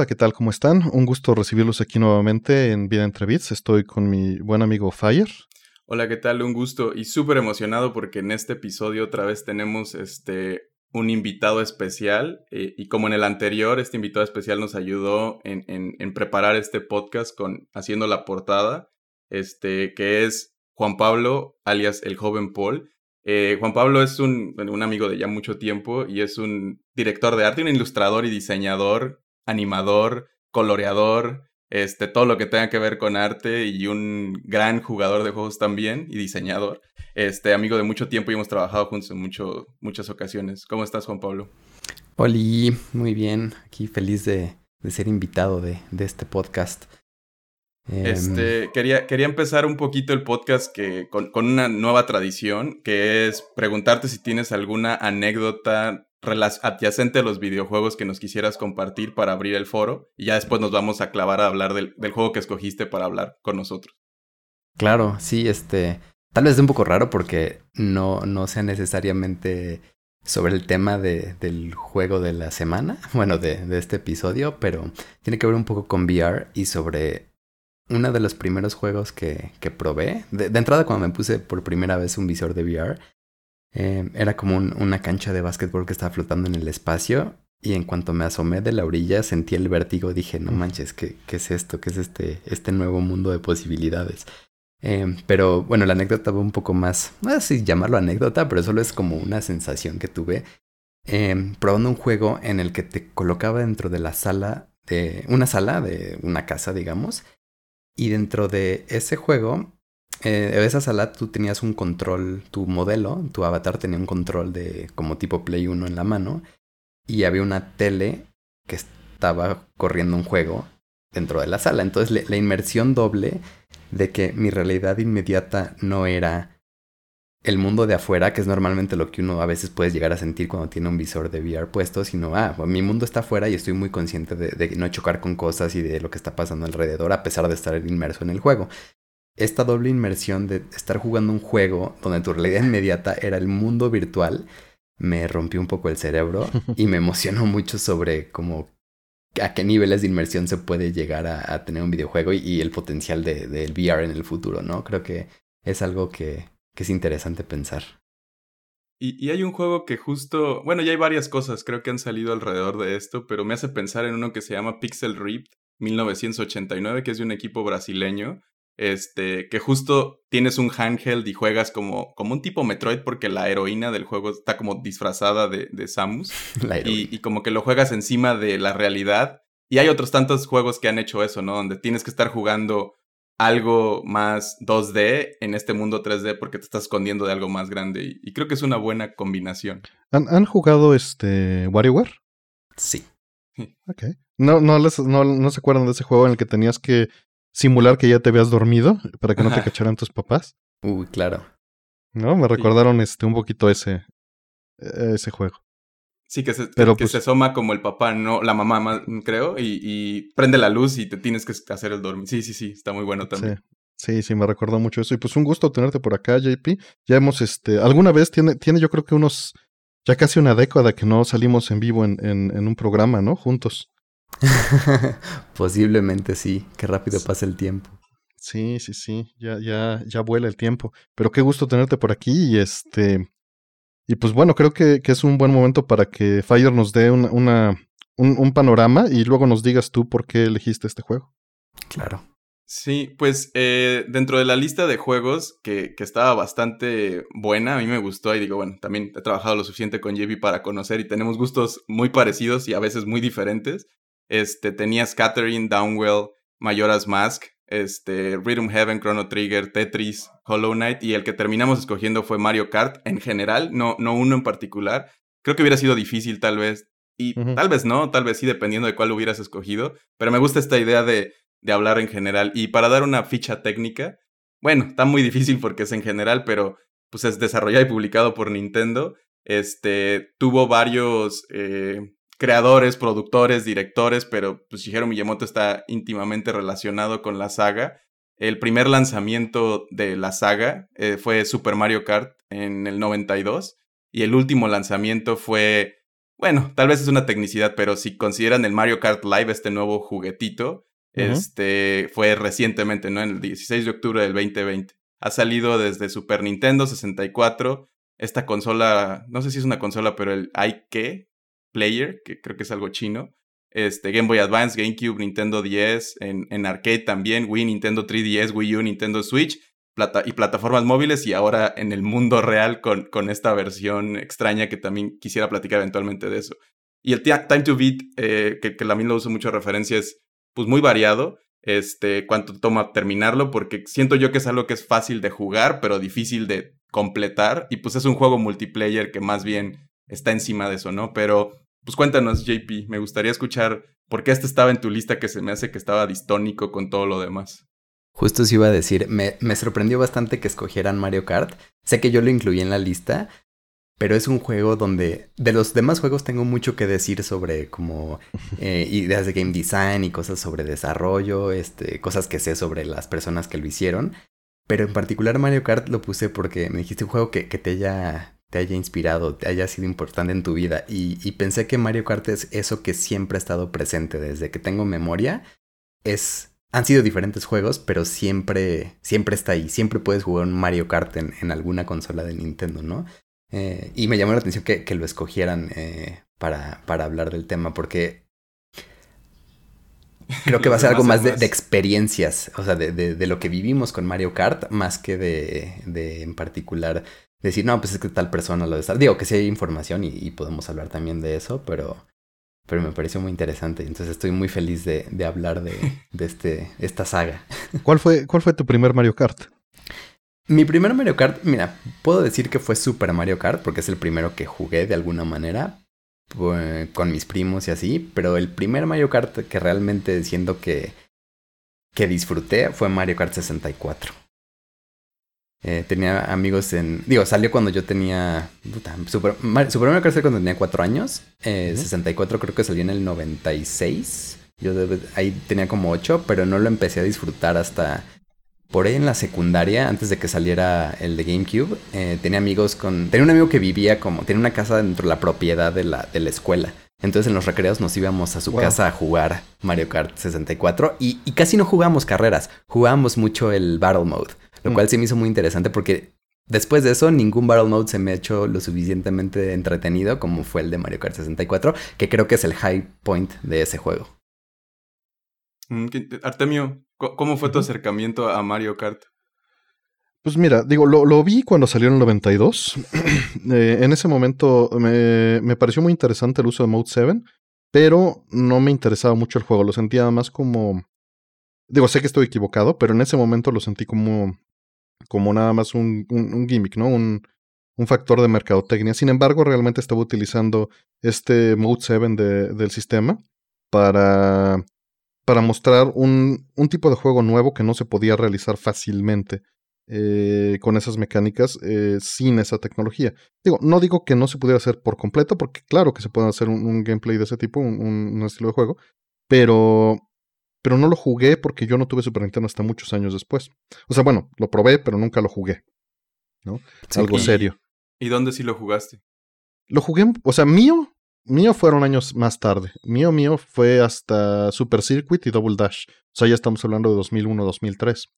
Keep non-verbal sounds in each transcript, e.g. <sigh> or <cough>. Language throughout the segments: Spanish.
Hola, ¿qué tal? ¿Cómo están? Un gusto recibirlos aquí nuevamente en Vida Entre Bits. Estoy con mi buen amigo Fire. Hola, ¿qué tal? Un gusto y súper emocionado porque en este episodio otra vez tenemos este un invitado especial eh, y como en el anterior, este invitado especial nos ayudó en, en, preparar este podcast con haciendo la portada, este que es Juan Pablo, alias el joven Paul. Eh, Juan Pablo es un, un amigo de ya mucho tiempo y es un director de arte, un ilustrador y diseñador animador, coloreador, este, todo lo que tenga que ver con arte y un gran jugador de juegos también y diseñador. Este, amigo de mucho tiempo y hemos trabajado juntos en mucho, muchas ocasiones. ¿Cómo estás, Juan Pablo? Hola, muy bien. Aquí feliz de, ser invitado de, este podcast. Em, este, quería, quería empezar un poquito el podcast que, con, con una nueva tradición, que es preguntarte si tienes alguna anécdota adyacente a los videojuegos que nos quisieras compartir para abrir el foro y ya después nos vamos a clavar a hablar del, juego que escogiste para hablar con nosotros. Claro, sí, este, tal vez es un poco raro porque no, no sea necesariamente sobre el tema de, del juego de la semana, <laughs> bueno, de, de, este episodio, pero tiene que ver un poco con VR y sobre uno de los primeros juegos que, que probé. De, de, entrada, cuando me puse por primera vez un visor de VR, eh, era como una cancha de básquetbol que estaba flotando en el espacio. Y en cuanto me asomé de la orilla, sentí el vértigo. Dije, no manches, ¿qué, qué es esto? ¿Qué es este, este nuevo mundo de posibilidades? Eh, pero bueno, la anécdota va un poco más, no sé si llamarlo anécdota, pero solo es como una sensación que tuve eh, probando un juego en el que te colocaba dentro de la sala de una sala de una casa, digamos, y dentro de ese juego eh, esa sala tú tenías un control, tu modelo, tu avatar tenía un control de como tipo Play 1 en la mano y había una tele que estaba corriendo un juego dentro de la sala. Entonces la inmersión doble de que mi realidad inmediata no era el mundo de afuera, que es normalmente lo que uno a veces puede llegar a sentir cuando tiene un visor de VR puesto, sino, ah, mi mundo está afuera y estoy muy consciente de, de, no chocar con cosas y de lo que está pasando alrededor, a pesar de estar inmerso en el juego esta doble inmersión de estar jugando un juego donde tu realidad inmediata era el mundo virtual me rompió un poco el cerebro <laughs> y me emocionó mucho sobre cómo a qué niveles de inmersión se puede llegar a, tener un videojuego y, el potencial del de, VR en el futuro, ¿no? Creo que es algo que, que es interesante pensar. Y, y, hay un juego que justo, bueno, ya hay varias cosas, creo que han salido alrededor de esto, pero me hace pensar en uno que se llama Pixel Rift 1989, que es de un equipo brasileño, este, que justo tienes un handheld y juegas como, como un tipo Metroid porque la heroína del juego está como disfrazada de, de Samus. <laughs> y, y, como que lo juegas encima de la realidad. Y hay otros tantos juegos que han hecho eso, ¿no? Donde tienes que estar jugando algo más 2D en este mundo 3D porque te estás escondiendo de algo más grande. Y, creo que es una buena combinación. ¿Han, ¿han jugado este WarioWare? Sí. Ok. No, no, les, no, no se acuerdan de ese juego en el que tenías que simular que ya te habías dormido para que no te cacharan tus papás. Uy, claro. No, me recordaron este un poquito ese e-, ese juego. Sí, que se, que pues se asoma como el papá, no, la mamá, creo, y, y, prende la luz y te tienes que hacer el dormir. Sí, sí, sí, está muy bueno también. Sí. sí, sí, me recordó mucho eso. Y pues un gusto tenerte por acá, JP. Ya hemos, este, alguna vez tiene, tiene yo creo que unos, ya casi una década que no salimos en vivo en, en, en un programa, ¿no? Juntos. <laughs> Posiblemente sí, qué rápido pasa el tiempo. Sí, sí, sí, ya, ya, ya vuela el tiempo. Pero qué gusto tenerte por aquí y este. Y pues bueno, creo que, que es un buen momento para que Fire nos dé una, una un, un, panorama y luego nos digas tú por qué elegiste este juego. Claro. Sí, pues eh, dentro de la lista de juegos que, que, estaba bastante buena, a mí me gustó y digo, bueno, también he trabajado lo suficiente con JP para conocer y tenemos gustos muy parecidos y a veces muy diferentes. Este, tenías Catherine, Downwell, Majora's Mask, este, Rhythm Heaven, Chrono Trigger, Tetris, Hollow Knight y el que terminamos escogiendo fue Mario Kart en general, no, no uno en particular. Creo que hubiera sido difícil tal vez y tal vez no, tal vez sí, dependiendo de cuál hubieras escogido, pero me gusta esta idea de, de hablar en general y para dar una ficha técnica, bueno, está muy difícil porque es en general, pero pues es desarrollado y publicado por Nintendo. Este tuvo varios eh, creadores, productores, directores, pero pues Shigeru Miyamoto está íntimamente relacionado con la saga. El primer lanzamiento de la saga eh, fue Super Mario Kart en el 92 y el último lanzamiento fue, bueno, tal vez es una tecnicidad, pero si consideran el Mario Kart Live, este nuevo juguetito, este fue recientemente, ¿no? En el 16 de octubre del 2020. Ha salido desde Super Nintendo 64, esta consola, no sé si es una consola, pero el IK Player, que creo que es algo chino, este, Game Boy Advance, GameCube, Nintendo 10, en, en arcade también, Wii, Nintendo 3DS, Wii U, Nintendo Switch plata y plataformas móviles y ahora en el mundo real con, con esta versión extraña que también quisiera platicar eventualmente de eso. Y el Time to Beat, eh, que, que también lo uso mucho referencia, es pues muy variado. Este, cuánto toma terminarlo, porque siento yo que es algo que es fácil de jugar, pero difícil de completar. Y pues es un juego multiplayer que más bien está encima de eso, ¿no? Pero pues cuéntanos, JP, me gustaría escuchar por qué este estaba en tu lista que se me hace que estaba distónico con todo lo demás. Justo os iba a decir, me, me sorprendió bastante que escogieran Mario Kart. Sé que yo lo incluí en la lista, pero es un juego donde de los demás juegos tengo mucho que decir sobre como <laughs> eh, ideas de game design y cosas sobre desarrollo, este, cosas que sé sobre las personas que lo hicieron. Pero en particular Mario Kart lo puse porque me dijiste un juego que, que te haya te haya inspirado, te haya sido importante en tu vida. Y, pensé que Mario Kart es eso que siempre ha estado presente desde que tengo memoria. Es, han sido diferentes juegos, pero siempre, siempre está ahí. Siempre puedes jugar un Mario Kart en, alguna consola de Nintendo, ¿no? Eh, y me llamó la atención que, lo escogieran eh, para, para hablar del tema, porque creo que va a ser <laughs> algo más de, experiencias, o sea, de, de, lo que vivimos con Mario Kart, más que de, de en particular decir, no, pues es que tal persona lo de estar. Digo que sí hay información y, podemos hablar también de eso, pero, pero me pareció muy interesante. Entonces estoy muy feliz de, de hablar de, de este, esta saga. <laughs> ¿Cuál fue, ¿Cuál fue tu primer Mario Kart? Mi primer Mario Kart, mira, puedo decir que fue Super Mario Kart porque es el primero que jugué de alguna manera pues, con mis primos y así, pero el primer Mario Kart que realmente siento que, que disfruté fue Mario Kart 64. Eh, tenía amigos en. Digo, salió cuando yo tenía. Puta, Super, Super Mario Kart cuando tenía 4 años. Eh, 64 creo que salió en el 96. Yo ahí tenía como 8, pero no lo empecé a disfrutar hasta por ahí en la secundaria, antes de que saliera el de GameCube. Eh, tenía amigos con. Tenía un amigo que vivía como. Tenía una casa dentro de la propiedad de la, de la escuela. Entonces en los recreos nos íbamos a su casa a jugar Mario Kart 64 y, y casi no jugábamos carreras, jugábamos mucho el Battle Mode. Lo mm. cual se me hizo muy interesante porque después de eso ningún Battle Mode se me ha hecho lo suficientemente entretenido como fue el de Mario Kart 64, que creo que es el high point de ese juego. Mm, Artemio, ¿cómo fue tu acercamiento a Mario Kart? Pues mira, digo, lo, vi cuando salió en el 92. <clears throat> Eh, en ese momento me, me, pareció muy interesante el uso de Mode 7, pero no me interesaba mucho el juego. Lo sentía más como Digo, sé que estoy equivocado, pero en ese momento lo sentí como, como nada más un, un, gimmick, ¿no? Un, un, factor de mercadotecnia. Sin embargo, realmente estaba utilizando este Mode 7 de, del sistema para, para mostrar un, un, tipo de juego nuevo que no se podía realizar fácilmente eh, con esas mecánicas eh, sin esa tecnología. Digo, no digo que no se pudiera hacer por completo, porque claro que se puede hacer un, un gameplay de ese tipo, un, estilo de juego, pero pero no lo jugué porque yo no tuve Super Nintendo hasta muchos años después. O sea, bueno, lo probé, pero nunca lo jugué. ¿No? Algo serio. ¿Y dónde sí lo jugaste? Lo jugué, o sea, mío, mío fueron años más tarde. Mío, mío fue hasta Super Circuit y Double Dash. O sea, ya estamos hablando de 2001, 2003.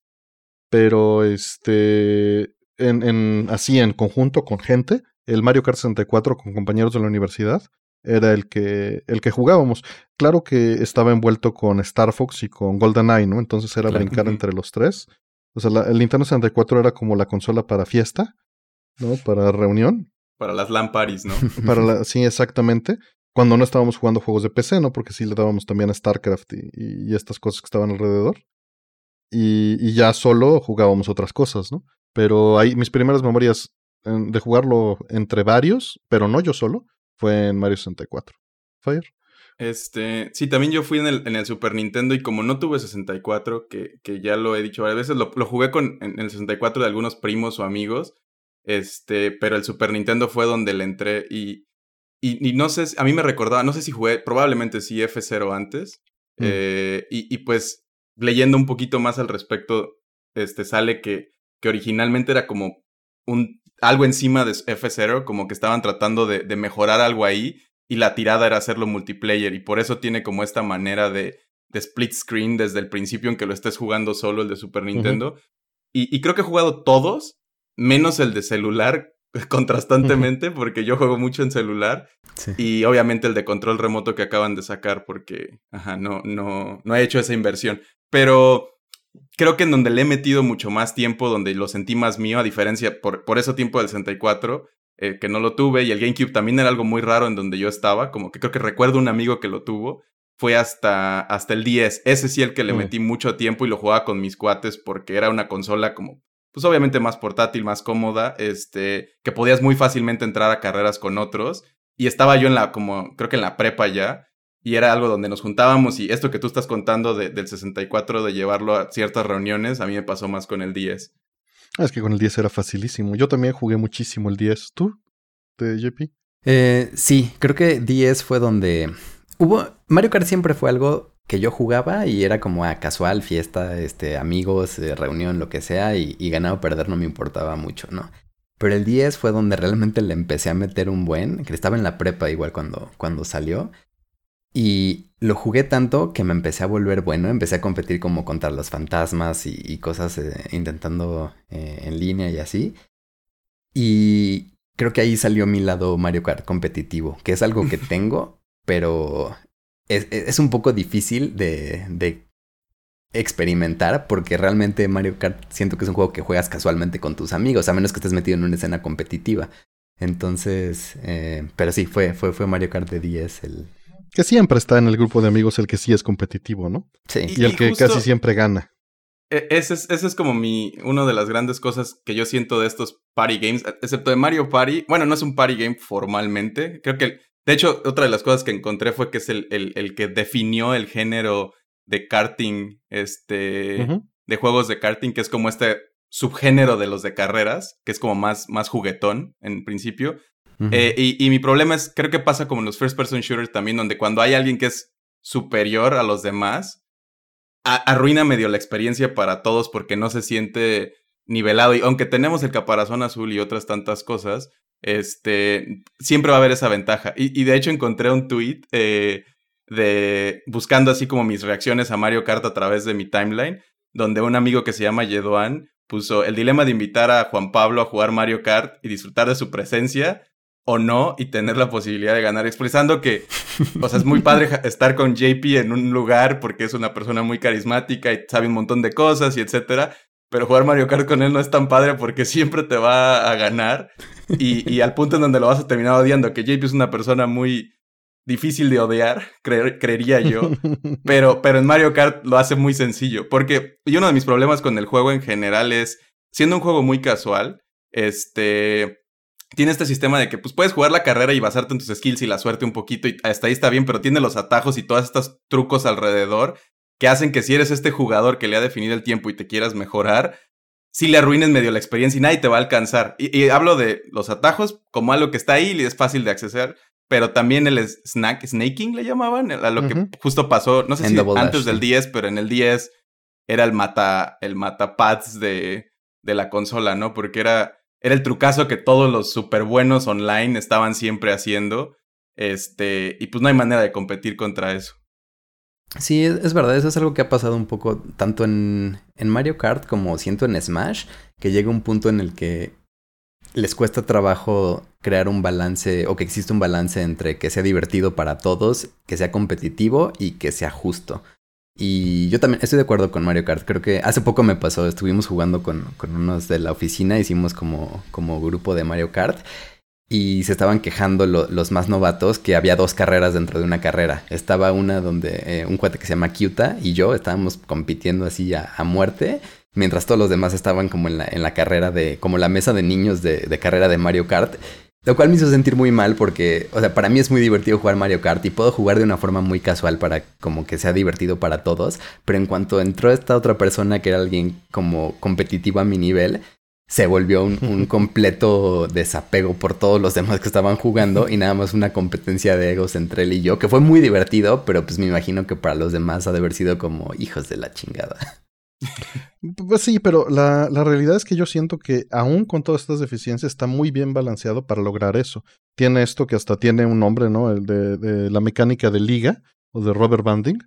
Pero, este, en, en, así en conjunto con gente, el Mario Kart 64 con compañeros de la universidad, era el que, el que jugábamos. Claro que estaba envuelto con Star Fox y con GoldenEye, ¿no? Entonces era brincar entre los tres. O sea, el Nintendo 64 era como la consola para fiesta, ¿no? Para reunión. Para las lamparis, ¿no? <laughs> para la, sí, exactamente. Cuando no estábamos jugando juegos de PC, ¿no? Porque sí le dábamos también a StarCraft y, y estas cosas que estaban alrededor. Y, y, ya solo jugábamos otras cosas, ¿no? Pero ahí mis primeras memorias de jugarlo entre varios, pero no yo solo, fue en Mario 64. Fire. Este, sí, también yo fui en el, en el Super Nintendo y como no tuve 64, que, que ya lo he dicho varias veces, lo, lo jugué con, en, el 64 de algunos primos o amigos, este, pero el Super Nintendo fue donde le entré y, y, no sé, a mí me recordaba, no sé si jugué, probablemente sí F0 antes. Mm. Eh, y, y, pues leyendo un poquito más al respecto, este sale que, que originalmente era como un algo encima de F0, como que estaban tratando de, de, mejorar algo ahí y la tirada era hacerlo multiplayer y por eso tiene como esta manera de, de split screen desde el principio en que lo estés jugando solo el de Super Nintendo. y, y, creo que he jugado todos, menos el de celular, <laughs> contrastantemente, porque yo juego mucho en celular. Y obviamente el de control remoto que acaban de sacar, porque ajá, no, no, no he hecho esa inversión. Pero creo que en donde le he metido mucho más tiempo, donde lo sentí más mío, a diferencia, por, por ese tiempo del 64, eh, que no lo tuve, y el GameCube también era algo muy raro en donde yo estaba, como que creo que recuerdo un amigo que lo tuvo, fue hasta, hasta el 10. Ese sí el que le mm. metí mucho tiempo y lo jugaba con mis cuates porque era una consola como pues obviamente más portátil, más cómoda, este, que podías muy fácilmente entrar a carreras con otros. Y estaba yo en la, como, creo que en la prepa ya, y era algo donde nos juntábamos y esto que tú estás contando de, del 64, de llevarlo a ciertas reuniones, a mí me pasó más con el 10. Ah, es que con el 10 era facilísimo. Yo también jugué muchísimo el 10. ¿Tú? ¿De JP? Eh, sí, creo que 10 fue donde hubo... Mario Kart siempre fue algo que yo jugaba y era como a casual, fiesta, este, amigos, eh, reunión, lo que sea, y, y ganar o perder no me importaba mucho, ¿no? Pero el 10 fue donde realmente le empecé a meter un buen, que estaba en la prepa igual cuando, cuando salió. Y lo jugué tanto que me empecé a volver bueno, empecé a competir como contra los fantasmas y, cosas eh, intentando eh, en línea y así. Y creo que ahí salió mi lado Mario Kart competitivo, que es algo que <laughs> tengo, pero es, un poco difícil de, experimentar porque realmente Mario Kart siento que es un juego que juegas casualmente con tus amigos, a menos que estés metido en una escena competitiva. Entonces, eh, pero sí, fue, fue, fue Mario Kart de 10 el... Que siempre está en el grupo de amigos el que sí es competitivo, ¿no? Sí. Y, el que casi siempre gana. E, ese es, ese es como mi, una de las grandes cosas que yo siento de estos party games, excepto de Mario Party. Bueno, no es un party game formalmente. Creo que de hecho, otra de las cosas que encontré fue que es el, el, que definió el género de karting, este, de juegos de karting, que es como este subgénero de los de carreras, que es como más, más juguetón en principio. Eh, y, mi problema es, creo que pasa como en los first person shooters también, donde cuando hay alguien que es superior a los demás, arruina medio la experiencia para todos porque no se siente nivelado. Y aunque tenemos el caparazón azul y otras tantas cosas, este, siempre va a haber esa ventaja. Y, de hecho encontré un tweet eh, de buscando así como mis reacciones a Mario Kart a través de mi timeline, donde un amigo que se llama Yedoan puso el dilema de invitar a Juan Pablo a jugar Mario Kart y disfrutar de su presencia o no y tener la posibilidad de ganar, expresando que, o sea, es muy padre estar con JP en un lugar porque es una persona muy carismática y sabe un montón de cosas y etcétera, pero jugar Mario Kart con él no es tan padre porque siempre te va a ganar y, al punto en donde lo vas a terminar odiando, que JP es una persona muy difícil de odiar, creería yo, <laughs> pero, pero en Mario Kart lo hace muy sencillo, porque y uno de mis problemas con el juego en general es, siendo un juego muy casual, este, tiene este sistema de que pues puedes jugar la carrera y basarte en tus skills y la suerte un poquito y hasta ahí está bien, pero tiene los atajos y todos estos trucos alrededor que hacen que si eres este jugador que le ha definido el tiempo y te quieras mejorar, si le arruines medio la experiencia y nadie te va a alcanzar. Y, hablo de los atajos como algo que está ahí y es fácil de acceder, pero también el snack, snaking le llamaban, a lo que justo pasó, no sé si antes del 10, pero en el 10 era el mata, el matapads de, de la consola, ¿no? Porque era, era el trucazo que todos los super buenos online estaban siempre haciendo. Este, y pues no hay manera de competir contra eso. Sí, es, verdad, eso es algo que ha pasado un poco tanto en, en Mario Kart como siento en Smash, que llega un punto en el que les cuesta trabajo crear un balance o que existe un balance entre que sea divertido para todos, que sea competitivo y que sea justo. Y yo también estoy de acuerdo con Mario Kart. Creo que hace poco me pasó, estuvimos jugando con, con unos de la oficina, hicimos como, como grupo de Mario Kart y se estaban quejando los más novatos que había dos carreras dentro de una carrera. Estaba una donde eh, un cuate que se llama Kyuta y yo estábamos compitiendo así a, muerte, mientras todos los demás estaban como en la, en la carrera de, como la mesa de niños de, de, carrera de Mario Kart. Lo cual me hizo sentir muy mal porque, o sea, para mí es muy divertido jugar Mario Kart y puedo jugar de una forma muy casual para como que sea divertido para todos. Pero en cuanto entró esta otra persona que era alguien como competitivo a mi nivel, se volvió un, <laughs> completo desapego por todos los demás que estaban jugando y nada más una competencia de egos entre él y yo, que fue muy divertido, pero pues me imagino que para los demás ha de haber sido como hijos de la chingada. Pues sí, pero la, la, realidad es que yo siento que aún con todas estas deficiencias está muy bien balanceado para lograr eso. Tiene esto que hasta tiene un nombre, ¿no? El de, la mecánica de liga o de Robert Banding,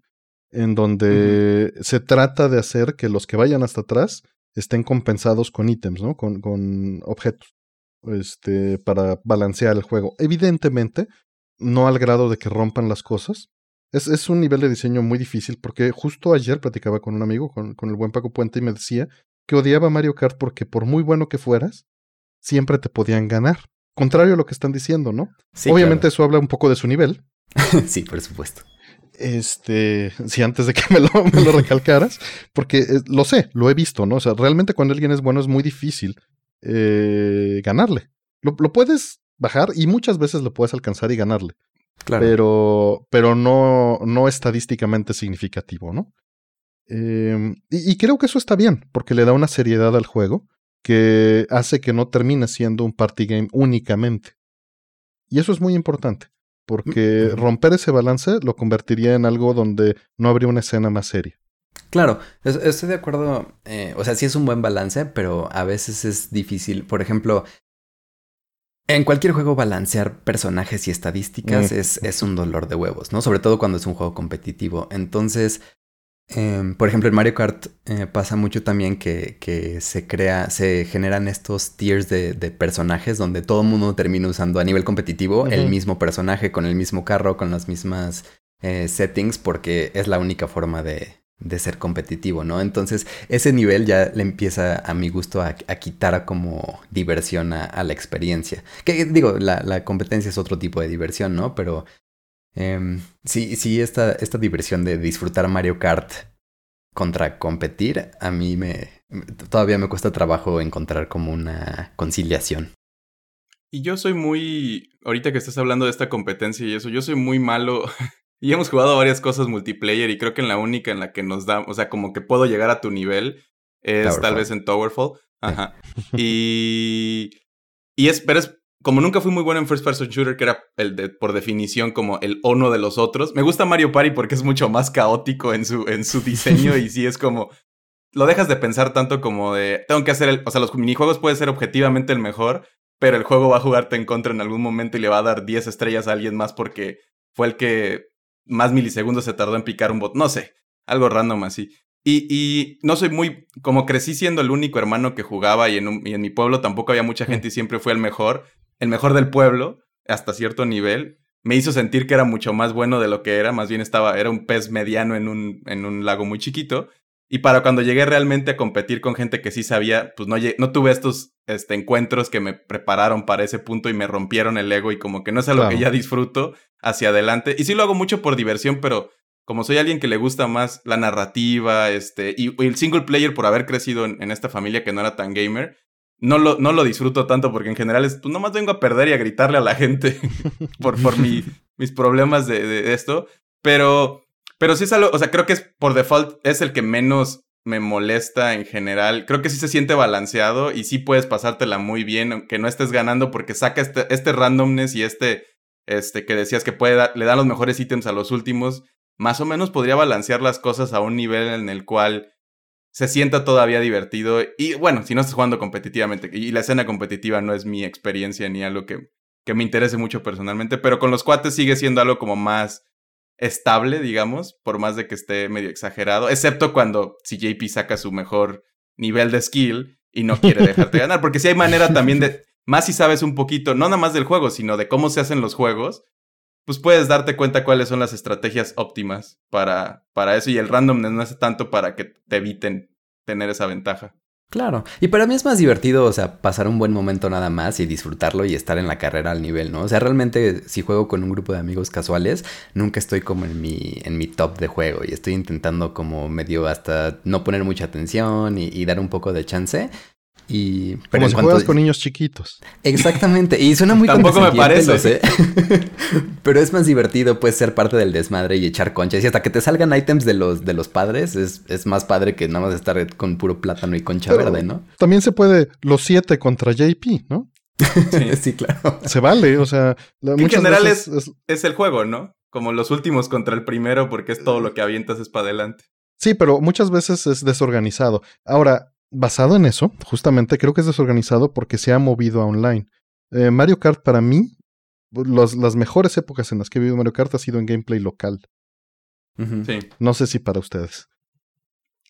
en donde se trata de hacer que los que vayan hasta atrás estén compensados con ítems, ¿no? Con, con objetos, este, para balancear el juego. Evidentemente, no al grado de que rompan las cosas, es, es, un nivel de diseño muy difícil porque justo ayer platicaba con un amigo, con, con el buen Paco Puente, y me decía que odiaba Mario Kart porque por muy bueno que fueras, siempre te podían ganar. Contrario a lo que están diciendo, ¿no? Obviamente eso habla un poco de su nivel. <laughs> sí, por supuesto. Este, si antes de que me lo, me lo recalcaras, porque eh, lo sé, lo he visto, ¿no? O sea, realmente cuando alguien es bueno es muy difícil eh, ganarle. Lo, lo, puedes bajar y muchas veces lo puedes alcanzar y ganarle. Pero, pero no, no estadísticamente significativo, ¿no? Em, y, creo que eso está bien, porque le da una seriedad al juego que hace que no termine siendo un party game únicamente. Y eso es muy importante, porque romper ese balance lo convertiría en algo donde no habría una escena más seria. Claro, estoy de acuerdo. Eh, o sea, sí es un buen balance, pero a veces es difícil. Por ejemplo, en cualquier juego balancear personajes y estadísticas mm. es, es, un dolor de huevos, ¿no? Sobre todo cuando es un juego competitivo. Entonces, em, por ejemplo, en Mario Kart eh, pasa mucho también que, que, se crea, se generan estos tiers de, de, personajes donde todo el mundo termina usando a nivel competitivo el mismo personaje, con el mismo carro, con las mismas eh, settings, porque es la única forma de, de ser competitivo, ¿no? Entonces, ese nivel ya le empieza a mi gusto a, quitar como diversión a, la experiencia. Que digo, la, competencia es otro tipo de diversión, ¿no? Pero em, sí, sí, esta, esta diversión de disfrutar Mario Kart contra competir, a mí me todavía me cuesta trabajo encontrar como una conciliación. Y yo soy muy, ahorita que estás hablando de esta competencia y eso, yo soy muy malo y hemos jugado varias cosas multiplayer y creo que en la única en la que nos da, o sea, como que puedo llegar a tu nivel es tal vez en Towerfall. Ajá. <laughs> y y es, pero es como nunca fui muy bueno en first person shooter, que era el de, por definición como el uno de los otros. Me gusta Mario Party porque es mucho más caótico en su, en su diseño <laughs> y sí es como lo dejas de pensar tanto como de tengo que hacer el, o sea, los minijuegos puede ser objetivamente el mejor, pero el juego va a jugarte en contra en algún momento y le va a dar 10 estrellas a alguien más porque fue el que más milisegundos se tardó en picar un bot. No sé, algo random así. Y, y no soy muy, como crecí siendo el único hermano que jugaba y en, y en mi pueblo tampoco había mucha gente y siempre fue el mejor, el mejor del pueblo, hasta cierto nivel, me hizo sentir que era mucho más bueno de lo que era, más bien estaba, era un pez mediano en un, en un lago muy chiquito. Y para cuando llegué realmente a competir con gente que sí sabía, pues no, no tuve estos este, encuentros que me prepararon para ese punto y me rompieron el ego y como que no es algo que ya disfruto hacia adelante. Y sí lo hago mucho por diversión, pero como soy alguien que le gusta más la narrativa, este, y, el single player por haber crecido en, esta familia que no era tan gamer, no lo, no lo disfruto tanto porque en general es, pues nomás vengo a perder y a gritarle a la gente <laughs> por, por mi, mis problemas de, de esto. Pero pero sí es algo, o sea, creo que es por default es el que menos me molesta en general. Creo que sí se siente balanceado y sí puedes pasártela muy bien, aunque no estés ganando, porque saca este, este randomness y este, este que decías que puede le dan los mejores ítems a los últimos. Más o menos podría balancear las cosas a un nivel en el cual se sienta todavía divertido. Y bueno, si no estás jugando competitivamente, y la escena competitiva no es mi experiencia ni algo que, que me interese mucho personalmente, pero con los cuates sigue siendo algo como más estable, digamos, por más de que esté medio exagerado, excepto cuando si JP saca su mejor nivel de skill y no quiere dejarte ganar, porque si hay manera también de, <laughs> más si sabes un poquito, no nada más del juego, sino de cómo se hacen los juegos, pues puedes darte cuenta cuáles son las estrategias óptimas para, para eso y el randomness no hace tanto para que te eviten tener esa ventaja. Claro, y para mí es más divertido, o sea, pasar un buen momento nada más y disfrutarlo y estar en la carrera al nivel, ¿no? O sea, realmente si juego con un grupo de amigos casuales, nunca estoy como en mi, en mi top de juego y estoy intentando como medio hasta no poner mucha atención y, dar un poco de chance. Y, pero Como si juegas con niños chiquitos. Exactamente. Y suena muy Tampoco me parece. <laughs> pero es más divertido, pues, ser parte del desmadre y echar conchas. Y hasta que te salgan ítems de los, de los padres, es, es más padre que nada más estar con puro plátano y concha verde, ¿no? También se puede los siete contra JP, ¿no? <laughs> Sí, claro. Se vale, o sea. En general es, es el juego, ¿no? Como los últimos contra el primero, porque es todo lo que avientas es para adelante. Sí, pero muchas veces es desorganizado. Ahora, basado en eso, justamente creo que es desorganizado porque se ha movido a online. Eh, Mario Kart para mí, las mejores épocas en las que he vivido Mario Kart ha sido en gameplay local. Sí. No sé si para ustedes.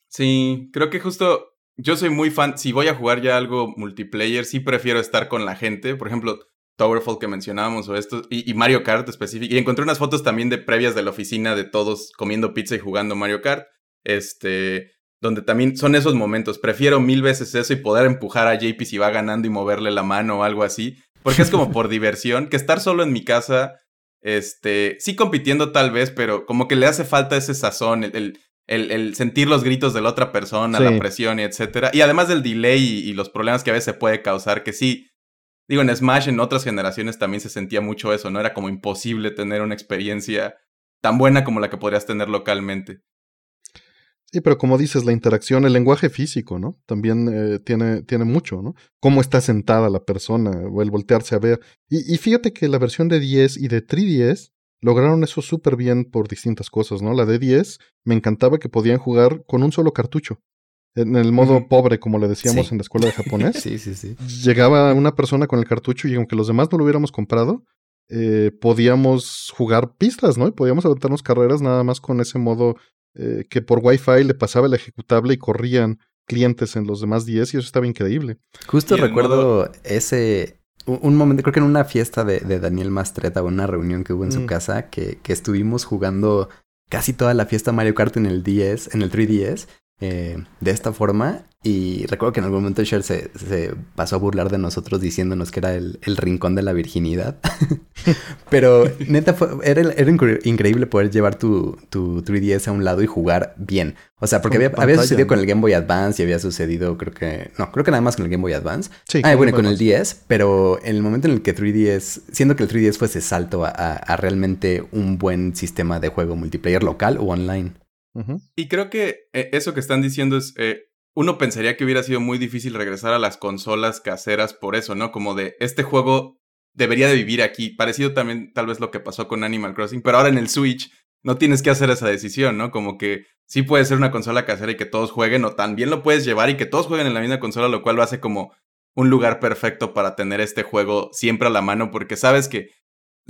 Sí, creo que justo yo soy muy fan. Si voy a jugar ya algo multiplayer, sí prefiero estar con la gente. Por ejemplo, Towerfall que mencionábamos o esto, y, y, Mario Kart específico. Y encontré unas fotos también de previas de la oficina de todos comiendo pizza y jugando Mario Kart. Este, donde también son esos momentos. Prefiero mil veces eso y poder empujar a JP si va ganando y moverle la mano o algo así. Porque es como por <laughs> diversión, que estar solo en mi casa, este, sí compitiendo tal vez, pero como que le hace falta ese sazón, el, el, el sentir los gritos de la otra persona, la presión y etcétera. Y además del delay y, y, los problemas que a veces se puede causar, que sí, digo, en Smash en otras generaciones también se sentía mucho eso, ¿no? Era como imposible tener una experiencia tan buena como la que podrías tener localmente. Sí, pero como dices, la interacción, el lenguaje físico, ¿no? También eh, tiene, tiene mucho, ¿no? Cómo está sentada la persona o el voltearse a ver. Y, y fíjate que la versión de 10 y de 3DS lograron eso súper bien por distintas cosas, ¿no? La de 10 me encantaba que podían jugar con un solo cartucho. En el modo pobre, como le decíamos en la escuela de japonés. <laughs> sí, sí, sí. Llegaba una persona con el cartucho y aunque los demás no lo hubiéramos comprado, eh, podíamos jugar pistas, ¿no? Y podíamos aventarnos carreras nada más con ese modo eh, que por Wi-Fi le pasaba el ejecutable y corrían clientes en los demás 10 y eso estaba increíble. Justo recuerdo ese, un, momento, creo que en una fiesta de, Daniel Mastreta o una reunión que hubo en su mm. casa, que, que, estuvimos jugando casi toda la fiesta Mario Kart en el 10, en el 3DS, eh, de esta forma. Y recuerdo que en algún momento Cher se, se pasó a burlar de nosotros diciéndonos que era el, el rincón de la virginidad. <laughs> Pero neta, fue, era, era, increíble poder llevar tu, tu 3DS a un lado y jugar bien. O sea, porque había, había, sucedido con el Game Boy Advance y había sucedido, creo que. No, creo que nada más con el Game Boy Advance. Sí, ah, bueno, con el 10. Pero en el momento en el que 3DS, siendo que el 3DS fue ese salto a, a realmente un buen sistema de juego multiplayer local o online. Y creo que eh, eso que están diciendo es, eh, uno pensaría que hubiera sido muy difícil regresar a las consolas caseras por eso, ¿no? Como de, este juego debería de vivir aquí. Parecido también tal vez lo que pasó con Animal Crossing, pero ahora en el Switch no tienes que hacer esa decisión, ¿no? Como que sí puede ser una consola casera y que todos jueguen, o también lo puedes llevar y que todos jueguen en la misma consola, lo cual lo hace como un lugar perfecto para tener este juego siempre a la mano, porque sabes que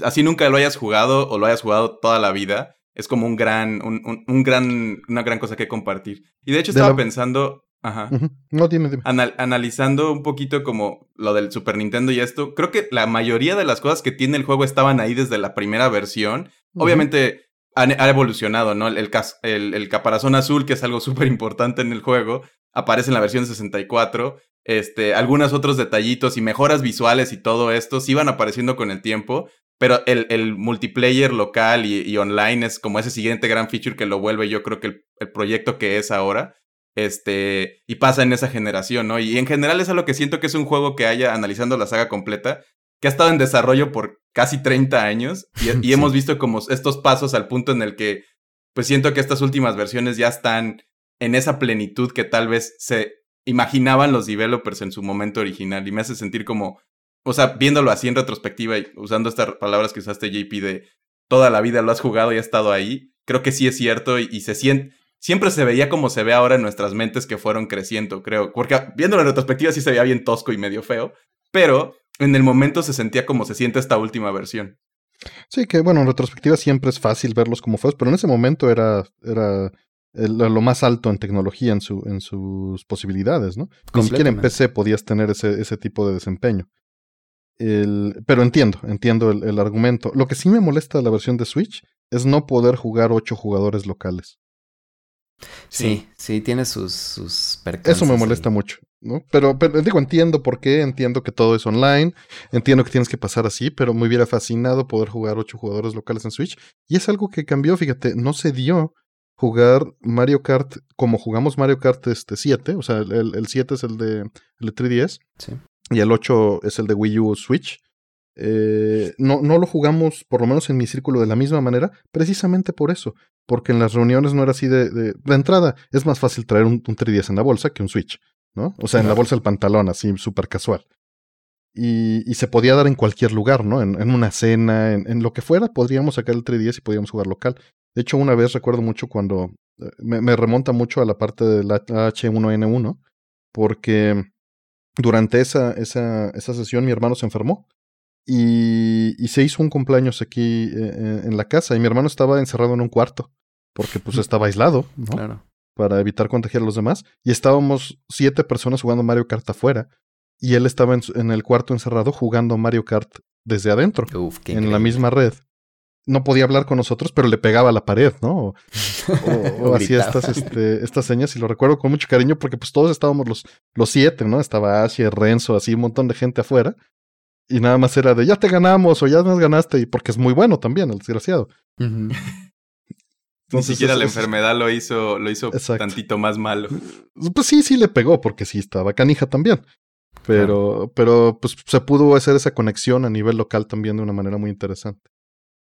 así nunca lo hayas jugado o lo hayas jugado toda la vida, es como un gran, un, un, gran, una gran cosa que compartir. Y de hecho estaba pensando, ajá. No, dime, dime. analizando un poquito como lo del Super Nintendo y esto, creo que la mayoría de las cosas que tiene el juego estaban ahí desde la primera versión. Obviamente ha evolucionado, ¿no? El, el, el, caparazón azul, que es algo súper importante en el juego, aparece en la versión 64. Este, algunos otros detallitos y mejoras visuales y todo esto sí iban apareciendo con el tiempo, pero el, el multiplayer local y, online es como ese siguiente gran feature que lo vuelve, yo creo que el, proyecto que es ahora. Este, y pasa en esa generación, ¿no? Y en general es algo que siento que es un juego que haya, analizando la saga completa, que ha estado en desarrollo por casi 30 años y, <laughs> hemos visto como estos pasos al punto en el que, pues siento que estas últimas versiones ya están en esa plenitud que tal vez se imaginaban los developers en su momento original y me hace sentir como o sea, viéndolo así en retrospectiva y usando estas palabras que usaste, JP, de toda la vida lo has jugado y has estado ahí, creo que sí es cierto y, se siente. Siempre se veía como se ve ahora en nuestras mentes que fueron creciendo, creo. Porque viéndolo en retrospectiva sí se veía bien tosco y medio feo, pero en el momento se sentía como se siente esta última versión. Sí, que bueno, en retrospectiva siempre es fácil verlos como feos, pero en ese momento era, era lo más alto en tecnología en, su, en sus posibilidades, ¿no? Ni siquiera en PC podías tener ese, ese tipo de desempeño. El, pero entiendo, entiendo el, argumento. Lo que sí me molesta de la versión de Switch es no poder jugar ocho jugadores locales. Sí, sí, tiene sus, sus Eso me molesta mucho, ¿no? Pero, pero, digo, entiendo por qué, entiendo que todo es online, entiendo que tienes que pasar así, pero me hubiera fascinado poder jugar ocho jugadores locales en Switch. Y es algo que cambió, fíjate, no se dio jugar Mario Kart como jugamos Mario Kart este 7, o sea, el, el 7 es el de, el 3DS Sí. Y el 8 es el de Wii U Switch. Eh, no, no lo jugamos, por lo menos en mi círculo, de la misma manera, precisamente por eso, porque en las reuniones no era así de... De, de entrada, es más fácil traer un, un 3DS en la bolsa que un Switch, ¿no? O sea, en la bolsa del pantalón, así súper casual. Y, y se podía dar en cualquier lugar, ¿no? En, en una cena, en, en lo que fuera, podríamos sacar el 3DS y podíamos jugar local. De hecho, una vez recuerdo mucho cuando eh, me, me remonta mucho a la parte del H1N1, porque durante esa, esa, esa sesión mi hermano se enfermó y, y se hizo un cumpleaños aquí eh, en la casa y mi hermano estaba encerrado en un cuarto porque pues <laughs> estaba aislado, ¿no? Claro. Para evitar contagiar a los demás y estábamos siete personas jugando Mario Kart afuera y él estaba en, el cuarto encerrado jugando Mario Kart desde adentro Uf, en la misma red. No podía hablar con nosotros, pero le pegaba a la pared, ¿no? O, <laughs> o- o hacía estas, este, estas señas y lo recuerdo con mucho cariño porque pues todos estábamos los, los siete, ¿no? Estaba Asia, Renzo, así un montón de gente afuera. Y nada más era de ya te ganamos o ya nos ganaste, y porque es muy bueno también, el desgraciado. Ni <laughs> Entonces, siquiera la enfermedad lo hizo, lo hizo Exacto. tantito más malo. Pues sí, sí le pegó, porque sí estaba canija también. Pero, pero pues se pudo hacer esa conexión a nivel local también de una manera muy interesante.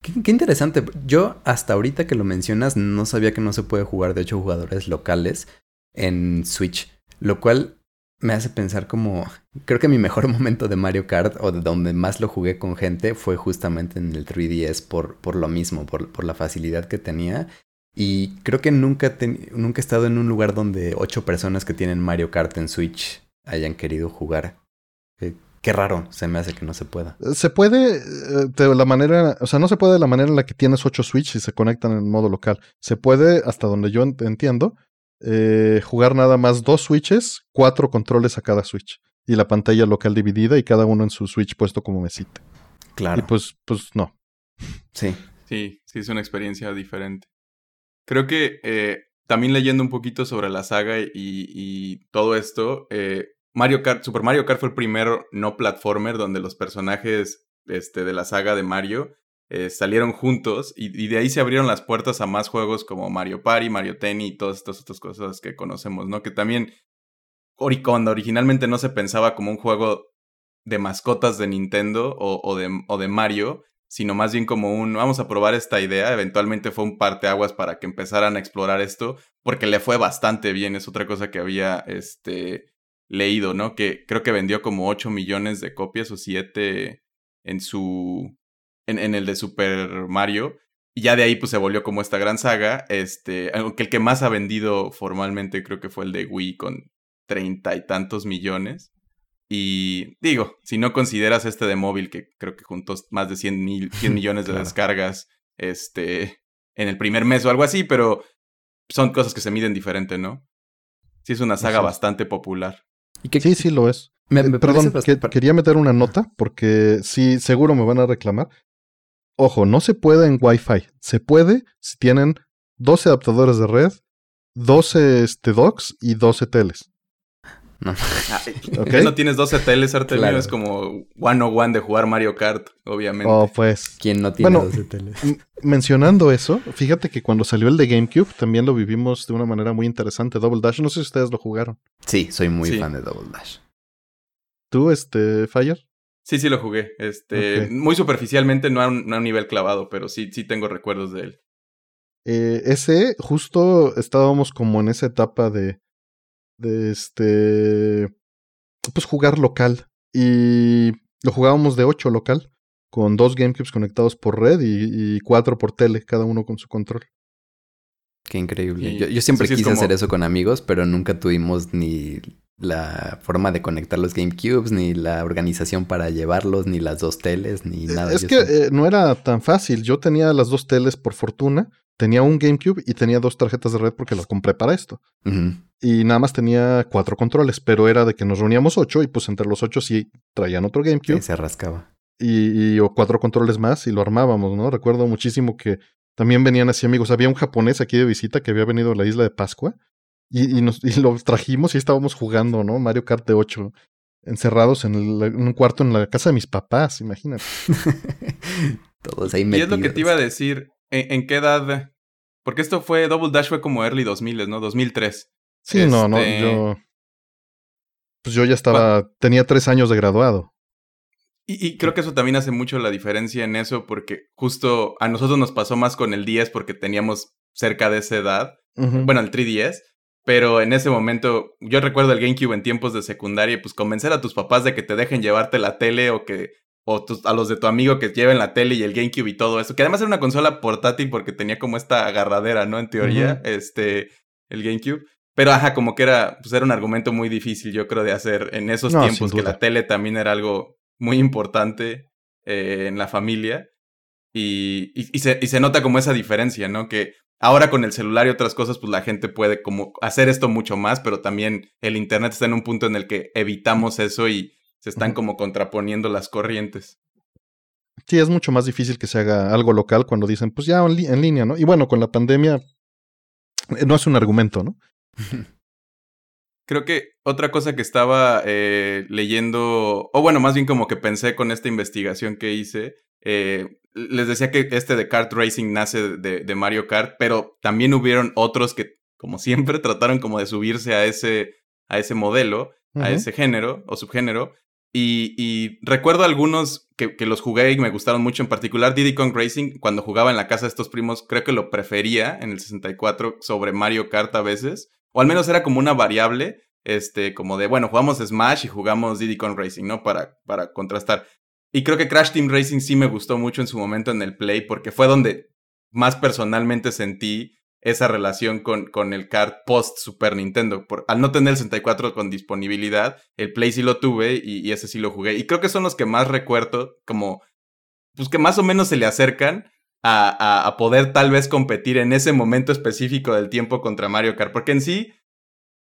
Qué, interesante. Yo hasta ahorita que lo mencionas no sabía que no se puede jugar de ocho jugadores locales en Switch, lo cual me hace pensar como creo que mi mejor <laughs> momento de Mario Kart o de donde más lo jugué con gente fue justamente en el 3DS por, por lo mismo, por, por la facilidad que tenía. Y creo que nunca, nunca he estado en un lugar donde ocho personas que tienen Mario Kart en Switch hayan querido jugar. Qué, qué raro, se me hace que no se pueda. Se puede eh, de la manera, o sea, no se puede de la manera en la que tienes ocho Switch y se conectan en modo local. Se puede, hasta donde yo ent- entiendo, eh, jugar nada más dos Switches, cuatro controles a cada Switch. Y la pantalla local dividida y cada uno en su Switch puesto como mesita. Claro. Y pues, pues no. sí. Sí, sí, es una experiencia diferente. Creo que eh, también leyendo un poquito sobre la saga y, y todo esto, eh, Mario Kart, Super Mario Kart fue el primer no platformer donde los personajes este, de la saga de Mario eh, salieron juntos y, de ahí se abrieron las puertas a más juegos como Mario Party, Mario Tennis y todas estas otras cosas que conocemos, ¿no? Que también ori- cuando originalmente no se pensaba como un juego de mascotas de Nintendo o, o de, o de Mario, sino más bien como un vamos a probar esta idea. Eventualmente fue un parteaguas para que empezaran a explorar esto, porque le fue bastante bien. Es otra cosa que había este, leído, ¿no? Que creo que vendió como 8 millones de copias o 7 en su. En, en el de Super Mario. Y ya de ahí pues se volvió como esta gran saga. Este. Aunque el que más ha vendido formalmente creo que fue el de Wii con treinta y tantos millones. Y digo, si no consideras este de móvil, que creo que juntó más de 100, mil, <laughs> 100 millones de Claro. descargas este, en el primer mes o algo así, pero son cosas que se miden diferente, ¿no? Sí, es una saga bastante popular. ¿Y qué- Sí, sí lo es. me- Eh, me Perdón, que- quería meter una nota porque sí, seguro me van a reclamar. Ojo, no se puede en Wi-Fi. Se puede si tienen 12 adaptadores de red, 12 este, docks y 12 teles. No. <laughs> ¿Ok? ¿Qué no tienes 12 teles, Artemio? Claro. Es como one on one de jugar Mario Kart, obviamente. Oh, pues. ¿Quién no tiene Bueno, 12 teles? Mencionando eso, fíjate que cuando salió el de GameCube también lo vivimos de una manera muy interesante. Double Dash, no sé si ustedes lo jugaron. Sí, soy muy Sí. fan de Double Dash. ¿Tú, este, Fire? Sí, sí lo jugué. Este. Muy superficialmente, no a, un, no a un nivel clavado, pero sí, sí tengo recuerdos de él. Eh, ese, justo estábamos como en esa etapa de, de este, pues jugar local. Y lo jugábamos de 8 local, con dos GameCubes conectados por red y, y cuatro por tele, cada uno con su control. Qué increíble. Yo, yo siempre es quise como- hacer eso con amigos, pero nunca tuvimos ni la forma de conectar los GameCubes, ni la organización para llevarlos, ni las dos teles, ni nada. es Yo que eh, no era tan fácil. Yo tenía las dos teles por fortuna, tenía un GameCube y tenía dos tarjetas de red porque las compré para esto. Y nada más tenía cuatro controles, pero era de que nos reuníamos ocho y pues entre los ocho sí traían otro GameCube. Sí, se rascaba. y, y- o cuatro controles más y lo armábamos, ¿no? Recuerdo muchísimo que también venían así amigos. Había un japonés aquí de visita que había venido a la isla de Pascua y, y nos, y lo trajimos y estábamos jugando, ¿no? Mario Kart de 8, encerrados en, el- en un cuarto en la casa de mis papás, imagínate. <laughs> Todos ahí Y metidos. es lo que te iba a decir. ¿En, en qué edad Porque esto fue, Double Dash fue como early 2000, ¿no? 2003. Sí, no, no, Este, yo... Pues yo ya estaba, tenía tres años de graduado. Y, y creo que eso también hace mucho la diferencia en eso, porque justo a nosotros nos pasó más con el 10 porque teníamos cerca de esa edad. Bueno, el 3DS. Pero en ese momento, yo recuerdo el GameCube en tiempos de secundaria, y pues convencer a tus papás de que te dejen llevarte la tele o que. O a los de tu amigo que lleven la tele y el GameCube y todo eso. Que además era una consola portátil porque tenía como esta agarradera, ¿no? En teoría, este. El GameCube. Pero ajá, como que era. Pues era un argumento muy difícil, yo creo, de hacer en esos No, tiempos. Que la tele también era algo muy importante eh, en la familia. Y, y, y se, y se nota como esa diferencia, ¿no? Que ahora con el celular y otras cosas, pues la gente puede como hacer esto mucho más, pero también el Internet está en un punto en el que evitamos eso y se están como contraponiendo las corrientes. Sí, es mucho más difícil que se haga algo local cuando dicen, pues ya en, línea, ¿no? Y bueno, con la pandemia eh, no es un argumento, ¿no? <laughs> Creo que otra cosa que estaba eh, leyendo, o bueno, más bien como que pensé con esta investigación que hice, eh, les decía que este de Kart Racing nace de, de Mario Kart, pero también hubieron otros que, como siempre, <laughs> trataron como de subirse a ese, a ese modelo, a ese género o subgénero. Y, y recuerdo algunos que, que los jugué y me gustaron mucho, en particular Diddy Kong Racing, cuando jugaba en la casa de estos primos, creo que lo prefería en el 64 sobre Mario Kart a veces, o al menos era como una variable, este, como de, bueno, jugamos Smash y jugamos Diddy Kong Racing, ¿no? Para, para contrastar. Y creo que Crash Team Racing sí me gustó mucho en su momento en el Play, porque fue donde más personalmente sentí esa relación con, con el kart post Super Nintendo. Por, al no tener el 64 con disponibilidad, el Play sí lo tuve y, y ese sí lo jugué. Y creo que son los que más recuerdo, como, pues que más o menos se le acercan a, a, a poder tal vez competir en ese momento específico del tiempo contra Mario Kart. Porque en sí,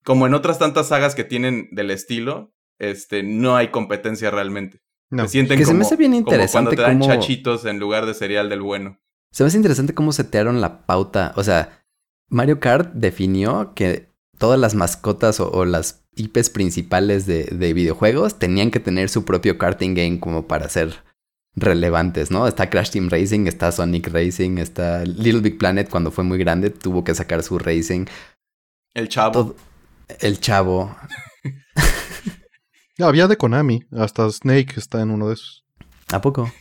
como en otras tantas sagas que tienen del estilo, este, no hay competencia realmente. No. Se sienten Que se como, me hace bien como cuando interesante te dan chachitos en lugar de cereal del bueno. Se me hace interesante cómo setearon la pauta. O sea, Mario Kart definió que todas las mascotas o, o las IPs principales de, de videojuegos tenían que tener su propio karting game como para ser relevantes, ¿no? Está Crash Team Racing, está Sonic Racing, está Little Big Planet cuando fue muy grande tuvo que sacar su racing. El chavo. Todo- el chavo. <laughs> No, había de Konami, hasta Snake está en uno de esos. ¿A poco?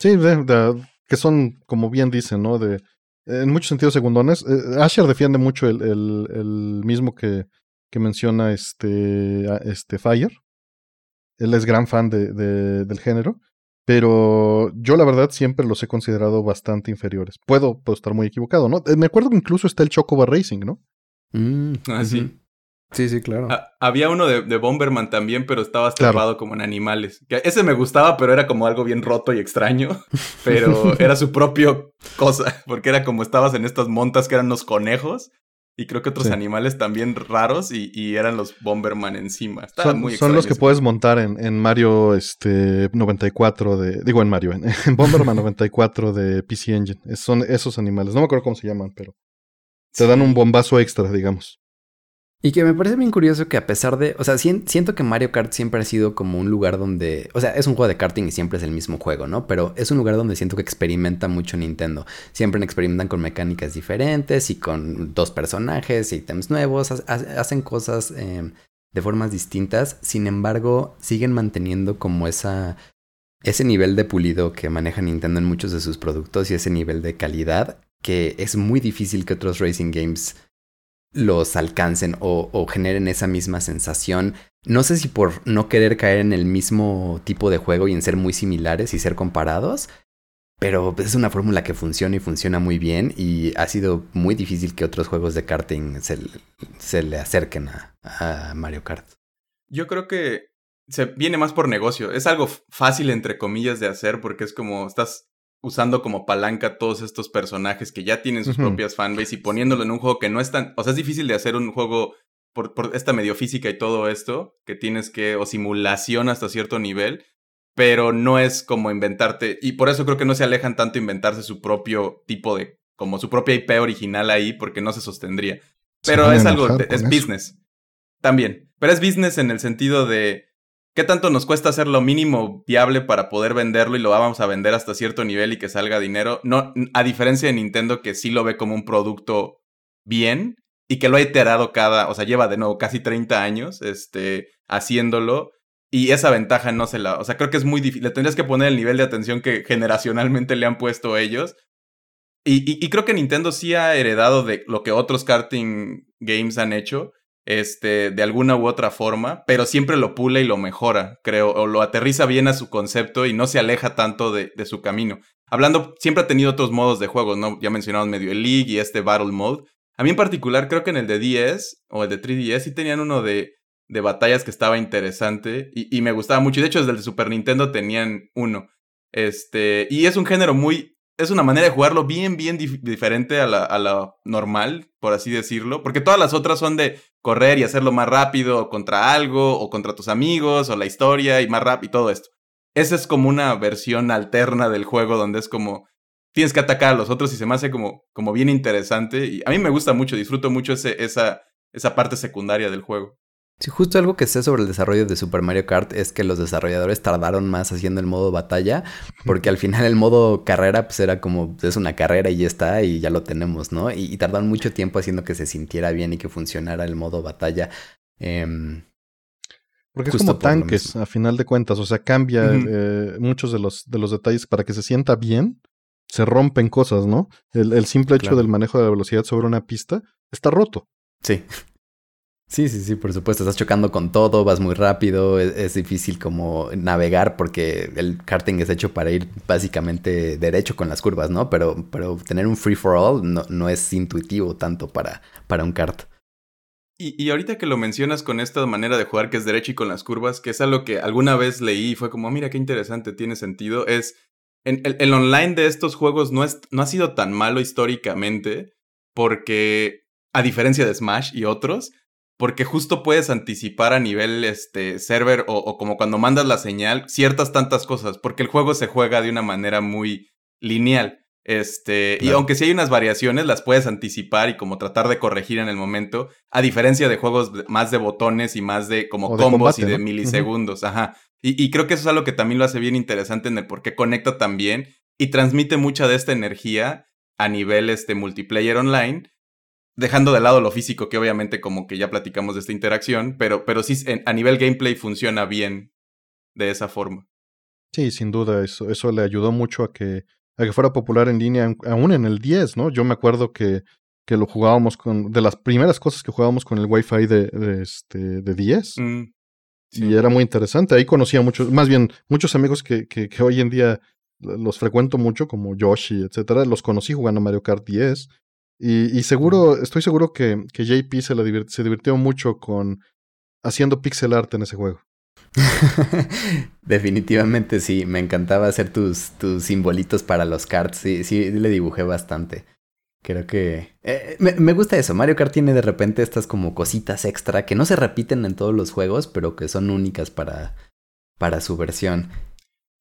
Sí, de- de- que son, como bien dicen, ¿no? De, en muchos sentidos segundones. Eh, Asher defiende mucho el, el- el mismo que, que menciona este, a- este Fire. Él es gran fan de, de- del género. Pero yo la verdad siempre los he considerado bastante inferiores. Puedo, puedo estar muy equivocado, ¿no? Eh, Me acuerdo que incluso está el Chocobo Racing, ¿no? Mm, Ah, sí. Sí, sí, claro. Ah, había uno de, de Bomberman también, pero estaba Claro. atrapado como en animales. Que ese me gustaba, pero era como algo bien roto y extraño. <laughs> Pero era su propio cosa, porque era como estabas en estas montas que eran los conejos. Y creo que otros Sí. animales también raros y, y eran los Bomberman encima. Estaba Son, muy son los que puedes montar en, en Mario este, 94 de... Digo, en Mario, en, en Bomberman 94 de PC Engine. Es- son esos animales. No me acuerdo cómo se llaman, pero te dan un bombazo extra, digamos. Y que me parece bien curioso que a pesar de, o sea, sien- siento que Mario Kart siempre ha sido como un lugar donde, o sea, es un juego de karting y siempre es el mismo juego, ¿no? Pero es un lugar donde siento que experimenta mucho Nintendo. Siempre experimentan con mecánicas diferentes y con dos personajes, ítems nuevos, ha- ha- hacen cosas eh, de formas distintas. Sin embargo, siguen manteniendo como esa ese nivel de pulido que maneja Nintendo en muchos de sus productos y ese nivel de calidad que es muy difícil que otros racing games los alcancen o, generen esa misma sensación. No sé si por no querer caer en el mismo tipo de juego y en ser muy similares y ser comparados, pero es una fórmula que funciona y funciona muy bien y ha sido muy difícil que otros juegos de karting se, se le acerquen a, a Mario Kart. Yo creo que se viene más por negocio. Es algo fácil, entre comillas, de hacer porque es como estás usando como palanca todos estos personajes que ya tienen sus propias fanbase y poniéndolo en un juego que no es tan... O sea, es difícil de hacer un juego por, por esta medio física y todo esto, que tienes que... o simulación hasta cierto nivel, pero no es como inventarte... Y por eso creo que no se alejan tanto inventarse su propio tipo de... como su propia IP original ahí, porque no se sostendría. Pero es algo, es eso. business. También. Pero es business en el sentido de. ¿Qué tanto nos cuesta hacer lo mínimo viable para poder venderlo y lo vamos a vender hasta cierto nivel y que salga dinero? No, a diferencia de Nintendo que sí lo ve como un producto bien y que lo ha iterado cada, o sea, lleva de nuevo casi 30 años este, haciéndolo. Y esa ventaja no se la. O sea, creo que es muy difícil. Le tendrías que poner el nivel de atención que generacionalmente le han puesto ellos. Y, y, creo que Nintendo sí ha heredado de lo que otros karting games han hecho este, de alguna u otra forma, pero siempre lo pule y lo mejora, creo, o lo aterriza bien a su concepto y no se aleja tanto de, de su camino. Hablando, siempre ha tenido otros modos de juego, ¿no? Ya mencionamos medio el League y este Battle Mode. A mí en particular, creo que en el de 10 o el de 3DS sí tenían uno de, de batallas que estaba interesante y, y me gustaba mucho. Y de hecho, desde el de Super Nintendo tenían uno. Este, y es un género muy es una manera de jugarlo bien, bien diferente a la, normal, por así decirlo. Porque todas las otras son de correr y hacerlo más rápido contra algo, o contra tus amigos, o la historia y más rápido y todo esto. Esa es como una versión alterna del juego donde es como tienes que atacar a los otros y se me hace como, como bien interesante. Y a mí me gusta mucho, disfruto mucho esa, esa parte secundaria del juego. Sí, justo algo que sé sobre el desarrollo de Super Mario Kart es que los desarrolladores tardaron más haciendo el modo batalla, porque al final el modo carrera pues era como, es una carrera y ya está, y ya lo tenemos, ¿no? Y, tardaron mucho tiempo haciendo que se sintiera bien y que funcionara el modo batalla. Em, porque es como tanques, a final de cuentas, o sea, cambia eh, muchos de los, de los detalles para que se sienta bien, se rompen cosas, ¿no? El, simple hecho del manejo de la velocidad sobre una pista está roto. Sí. Sí, sí, sí, por supuesto. Estás chocando con todo, vas muy rápido, e-, es, difícil como navegar porque el karting es hecho para ir básicamente derecho con las curvas, ¿no? Pero, pero tener un free for all no, no es intuitivo tanto para, para un kart. Y, y, ahorita que lo mencionas con esta manera de jugar que es derecho y con las curvas, que es algo que alguna vez leí y fue como, mira qué interesante, tiene sentido, es el, el online de estos juegos no, es, no ha sido tan malo históricamente porque, a diferencia de Smash y otros, porque justo puedes anticipar a nivel este server o, como cuando mandas la señal ciertas tantas cosas, porque el juego se juega de una manera muy lineal. Este, y aunque sí hay unas variaciones, las puedes anticipar y como tratar de corregir en el momento, a diferencia de juegos más de botones y más de como combos y de milisegundos, ajá. Y, y, creo que eso es algo que también lo hace bien interesante en el por qué conecta tan bien y transmite mucha de esta energía a nivel este multiplayer online dejando de lado lo físico, que obviamente como que ya platicamos de esta interacción, pero, pero sí a nivel gameplay funciona bien de esa forma. Sí, sin duda, eso, eso le ayudó mucho a que, a que fuera popular en línea, aún en el 10, ¿no? Yo me acuerdo que, que lo jugábamos con, de las primeras cosas que jugábamos con el Wi-Fi de, de, este, de 10. Mm, y era muy interesante. Ahí conocía muchos, más bien, muchos amigos que, que, que hoy en día los frecuento mucho, como Yoshi, etcétera, los conocí jugando Mario Kart 10 y, seguro, estoy seguro que, que JP se, se divirtió mucho con haciendo pixel art en ese juego. <laughs> Definitivamente sí, me encantaba hacer tus, tus simbolitos para los cards, sí, sí, le dibujé bastante. Creo que... Eh, me, me, gusta eso, Mario Kart tiene de repente estas como cositas extra que no se repiten en todos los juegos, pero que son únicas para, para su versión.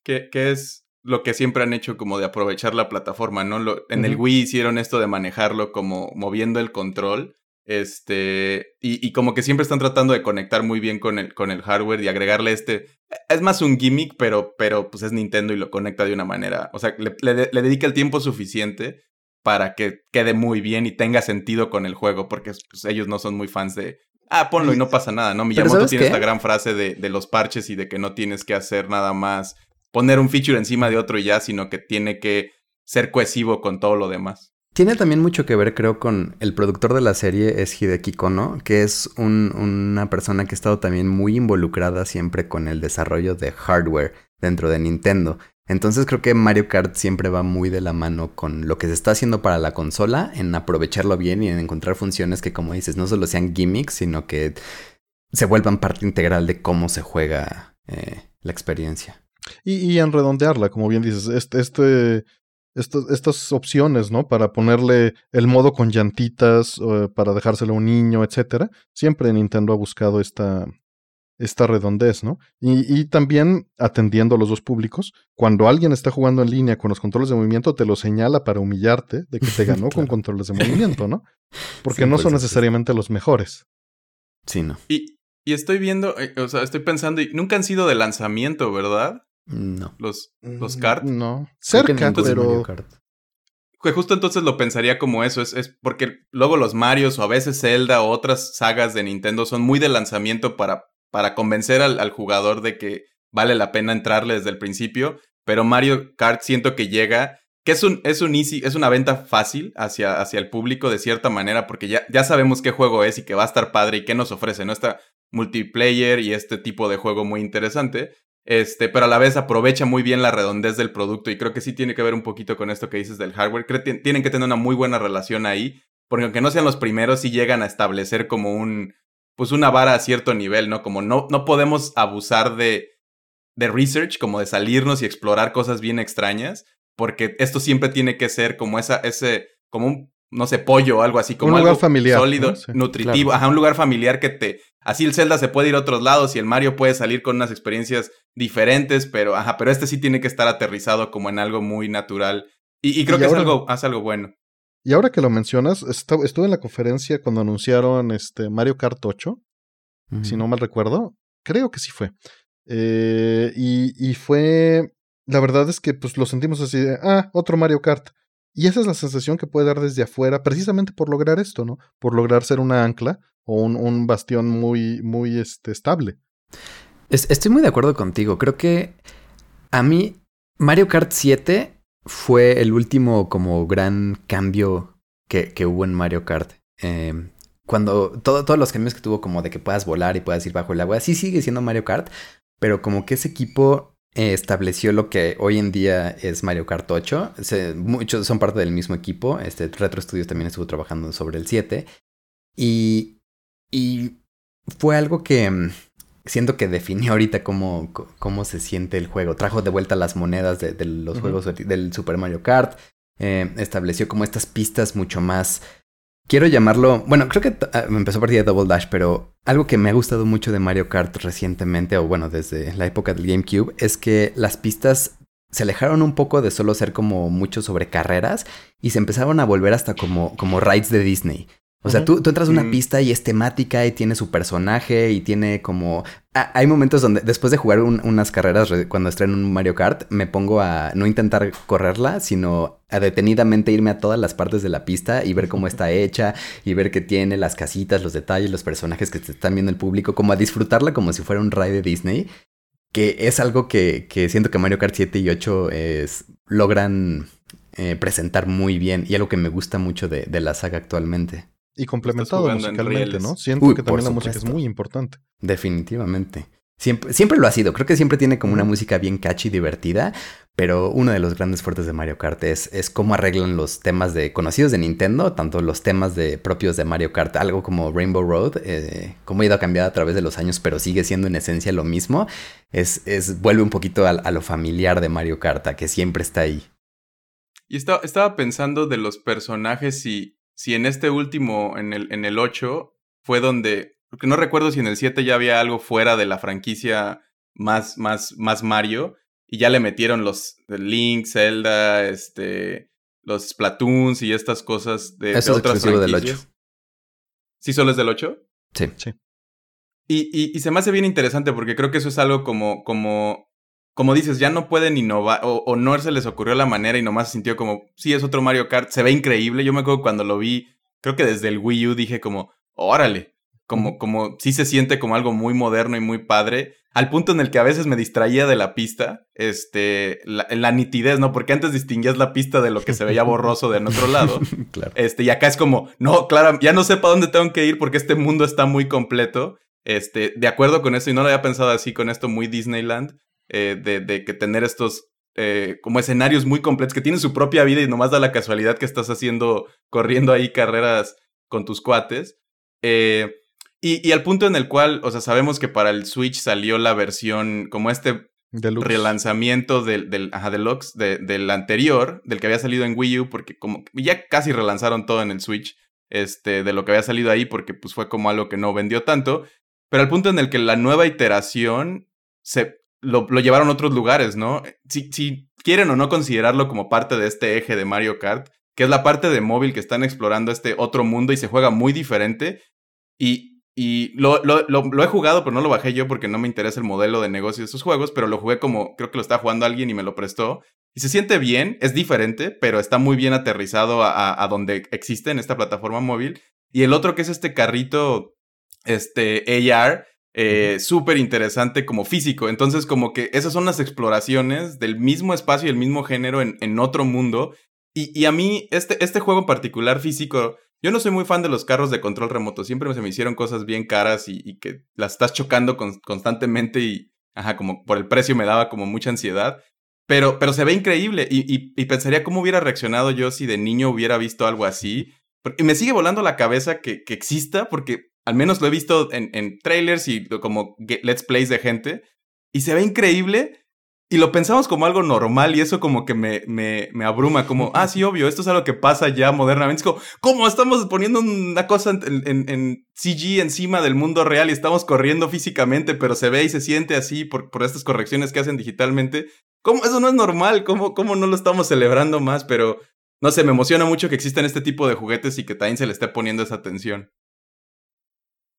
¿Qué es lo que siempre han hecho como de aprovechar la plataforma, ¿no? Lo, en el Wii hicieron esto de manejarlo como moviendo el control. Este, y, y, como que siempre están tratando de conectar muy bien con el, con el hardware y agregarle este. Es más un gimmick, pero, pero pues es Nintendo y lo conecta de una manera. O sea, le, le, dedica el tiempo suficiente para que quede muy bien y tenga sentido con el juego, porque pues, ellos no son muy fans de. Ah, ponlo y no pasa nada, ¿no? Miyamoto tiene esta gran frase de, de los parches y de que no tienes que hacer nada más poner un feature encima de otro y ya, sino que tiene que ser cohesivo con todo lo demás. Tiene también mucho que ver, creo, con el productor de la serie es Hideki Kono, que es una persona que ha estado también muy involucrada siempre con el desarrollo de hardware dentro de Nintendo. Entonces creo que Mario Kart siempre va muy de la mano con lo que se está haciendo para la consola, en aprovecharlo bien y en encontrar funciones que, como dices, no solo sean gimmicks, sino que se vuelvan parte integral de cómo se juega eh, la experiencia. Y, y, en redondearla, como bien dices, este, este, estas opciones, ¿no? Para ponerle el modo con llantitas, para dejárselo a un niño, etcétera. Siempre Nintendo ha buscado esta, esta redondez, ¿no? Y, y, también atendiendo a los dos públicos, cuando alguien está jugando en línea con los controles de movimiento, te lo señala para humillarte de que te <laughs> ganó con controles de movimiento, ¿no? Porque no son necesariamente los mejores. Sí, no. Y, Y estoy viendo, eh, o sea, estoy pensando, y nunca han sido de lanzamiento, ¿verdad? No. Los, los Mm, kart. No. Cerca, ninguno de Mario pero. Kart. Que justo entonces lo pensaría como eso, es, es porque luego los Marios o a veces Zelda o otras sagas de Nintendo son muy de lanzamiento para, para convencer al, al jugador de que vale la pena entrarle desde el principio, pero Mario Kart siento que llega, que es un, es un easy, es una venta fácil hacia, hacia el público de cierta manera, porque ya, ya sabemos qué juego es y que va a estar padre y qué nos ofrece, ¿no? Está multiplayer y este tipo de juego muy interesante. Este, pero a la vez aprovecha muy bien la redondez del producto y creo que sí tiene que ver un poquito con esto que dices del hardware. Creo que tienen que tener una muy buena relación ahí, porque aunque no sean los primeros, sí llegan a establecer como un, pues una vara a cierto nivel, ¿no? Como no, no podemos abusar de, de research, como de salirnos y explorar cosas bien extrañas, porque esto siempre tiene que ser como esa, ese, como un, no sé, pollo o algo así, como Un lugar algo familiar, sólido, ¿no? Sí, nutritivo, claro. ajá, un lugar familiar que te, así el Zelda se puede ir a otros lados y el Mario puede salir con unas experiencias diferentes, pero, ajá, pero este sí tiene que estar aterrizado como en algo muy natural. Y, y creo Y que ahora- es algo, hace algo bueno. Y ahora que lo mencionas, estuve en la conferencia cuando anunciaron este Mario Kart 8, si no mal recuerdo. Creo que sí fue. Eh, y, y fue. La verdad es que pues lo sentimos así de, ah, otro Mario Kart. Y esa es la sensación que puede dar desde afuera, precisamente por lograr esto, ¿no? Por lograr ser una ancla o un, un bastión muy, muy este, estable. Es- estoy muy de acuerdo contigo. Creo que a mí Mario Kart 7 fue el último como gran cambio que, que hubo en Mario Kart. Eh, cuando todo- todos los cambios que tuvo como de que puedas volar y puedas ir bajo el agua, sí sigue siendo Mario Kart, pero como que ese equipo estableció lo que hoy en día es Mario Kart 8. Se- muchos son parte del mismo equipo. Este Retro Studios también estuvo trabajando sobre el 7. Y, y fue algo que mm, siento que definió ahorita cómo, cómo se siente el juego. Trajo de vuelta las monedas de, de los juegos del Super Mario Kart. eh, estableció como estas pistas mucho más. Quiero llamarlo. Bueno, creo que ah, me empezó a partir de Double Dash, pero algo que me ha gustado mucho de Mario Kart recientemente, o bueno, desde la época del GameCube, es que las pistas se alejaron un poco de solo ser como mucho sobre carreras y se empezaron a volver hasta como, como rides de Disney. O sea, Ujú. tú, tú entras a una Mm. pista y es temática y tiene su personaje y tiene como... Ah, hay momentos donde después de jugar un- unas carreras, re- cuando estreno un Mario Kart, me pongo a no intentar correrla, sino a detenidamente irme a todas las partes de la pista y ver cómo está hecha y ver que tiene las casitas, los detalles, los personajes que te están viendo el público, como a disfrutarla como si fuera un ride de Disney, que es algo que, que siento que Mario Kart 7 y 8 es, logran eh, presentar muy bien y algo que me gusta mucho de, de la saga actualmente. Y complementado musicalmente. ¿no? Siento Uy, que también la música es muy importante. Definitivamente. Siempre, siempre lo ha sido. Creo que siempre tiene como una música bien catchy y divertida. Pero uno de los grandes fuertes de Mario Kart es, es cómo arreglan los temas de conocidos de Nintendo, tanto los temas de propios de Mario Kart, algo como Rainbow Road, eh, cómo ha ido cambiando a través de los años, pero sigue siendo en esencia lo mismo. Es, es vuelve un poquito a, a lo familiar de Mario Kart, a que siempre está ahí. Y estaba, estaba pensando de los personajes si, si en este último, en el, en el 8, fue donde. Porque no recuerdo si en el 7 ya había algo fuera de la franquicia más, más, más Mario. Y ya le metieron los Link, Zelda, este. Los Splatoons y estas cosas de, de Eso es otras exclusivo del franquicias. 8. ¿Sí solo es del 8? Sí. Y, y, y se me hace bien interesante porque creo que eso es algo como, como, como dices, ya no pueden innovar o, o no se les ocurrió la manera y nomás se sintió como, sí, es otro Mario Kart, se ve increíble. Yo me acuerdo cuando lo vi, creo que desde el Wii U dije como, órale, como, como, sí se siente como algo muy moderno y muy padre, al punto en el que a veces me distraía de la pista, este, la, la nitidez, ¿no? Porque antes distinguías la pista de lo que se veía borroso de en otro lado. <laughs> claro. Este, y acá es como, no, claro, ya no sé para dónde tengo que ir porque este mundo está muy completo. Este, de acuerdo con eso, y no lo había pensado así con esto muy Disneyland, eh, de, de que tener estos eh, como escenarios muy completos que tienen su propia vida y nomás da la casualidad que estás haciendo, corriendo ahí carreras con tus cuates. Eh, y, y al punto en el cual, o sea, sabemos que para el Switch salió la versión, como este Deluxe. relanzamiento del, del ajá, Deluxe, de, del anterior, del que había salido en Wii U, porque como ya casi relanzaron todo en el Switch, este, de lo que había salido ahí, porque pues fue como algo que no vendió tanto, pero al punto en el que la nueva iteración se lo, lo llevaron a otros lugares, ¿no? Si, si quieren o no considerarlo como parte de este eje de Mario Kart, que es la parte de móvil que están explorando este otro mundo y se juega muy diferente, y, y lo, lo, lo, he jugado, pero no lo bajé yo porque no me interesa el modelo de negocio de esos juegos, pero lo jugué como creo que lo estaba jugando alguien y me lo prestó. Y se siente bien, es diferente, pero está muy bien aterrizado a, a, donde existe en esta plataforma móvil. Y el otro que es este carrito, este AR, eh, súper interesante como físico. Entonces, como que esas son las exploraciones del mismo espacio y el mismo género en, otro mundo. Y, a mí, este, este juego en particular físico, yo no soy muy fan de los carros de control remoto. Siempre se me hicieron cosas bien caras y, que las estás chocando constantemente y, ajá, como por el precio me daba como mucha ansiedad. Pero, pero se ve increíble y, y, pensaría cómo hubiera reaccionado yo si de niño hubiera visto algo así. Y me sigue volando la cabeza que exista porque al menos lo he visto en, en trailers y como let's plays de gente. Y se ve increíble. Y lo pensamos como algo normal y eso como que me, me, me abruma, como, <laughs> ah, sí, obvio, esto es algo que pasa ya modernamente. Es como, ¿cómo estamos poniendo una cosa en, en, en, CG encima del mundo real y estamos corriendo físicamente, pero se ve y se siente así por, por estas correcciones que hacen digitalmente? ¿Cómo eso no es normal? ¿Cómo, ¿Cómo no lo estamos celebrando más? Pero, no sé, me emociona mucho que existan este tipo de juguetes y que también se le esté poniendo esa atención.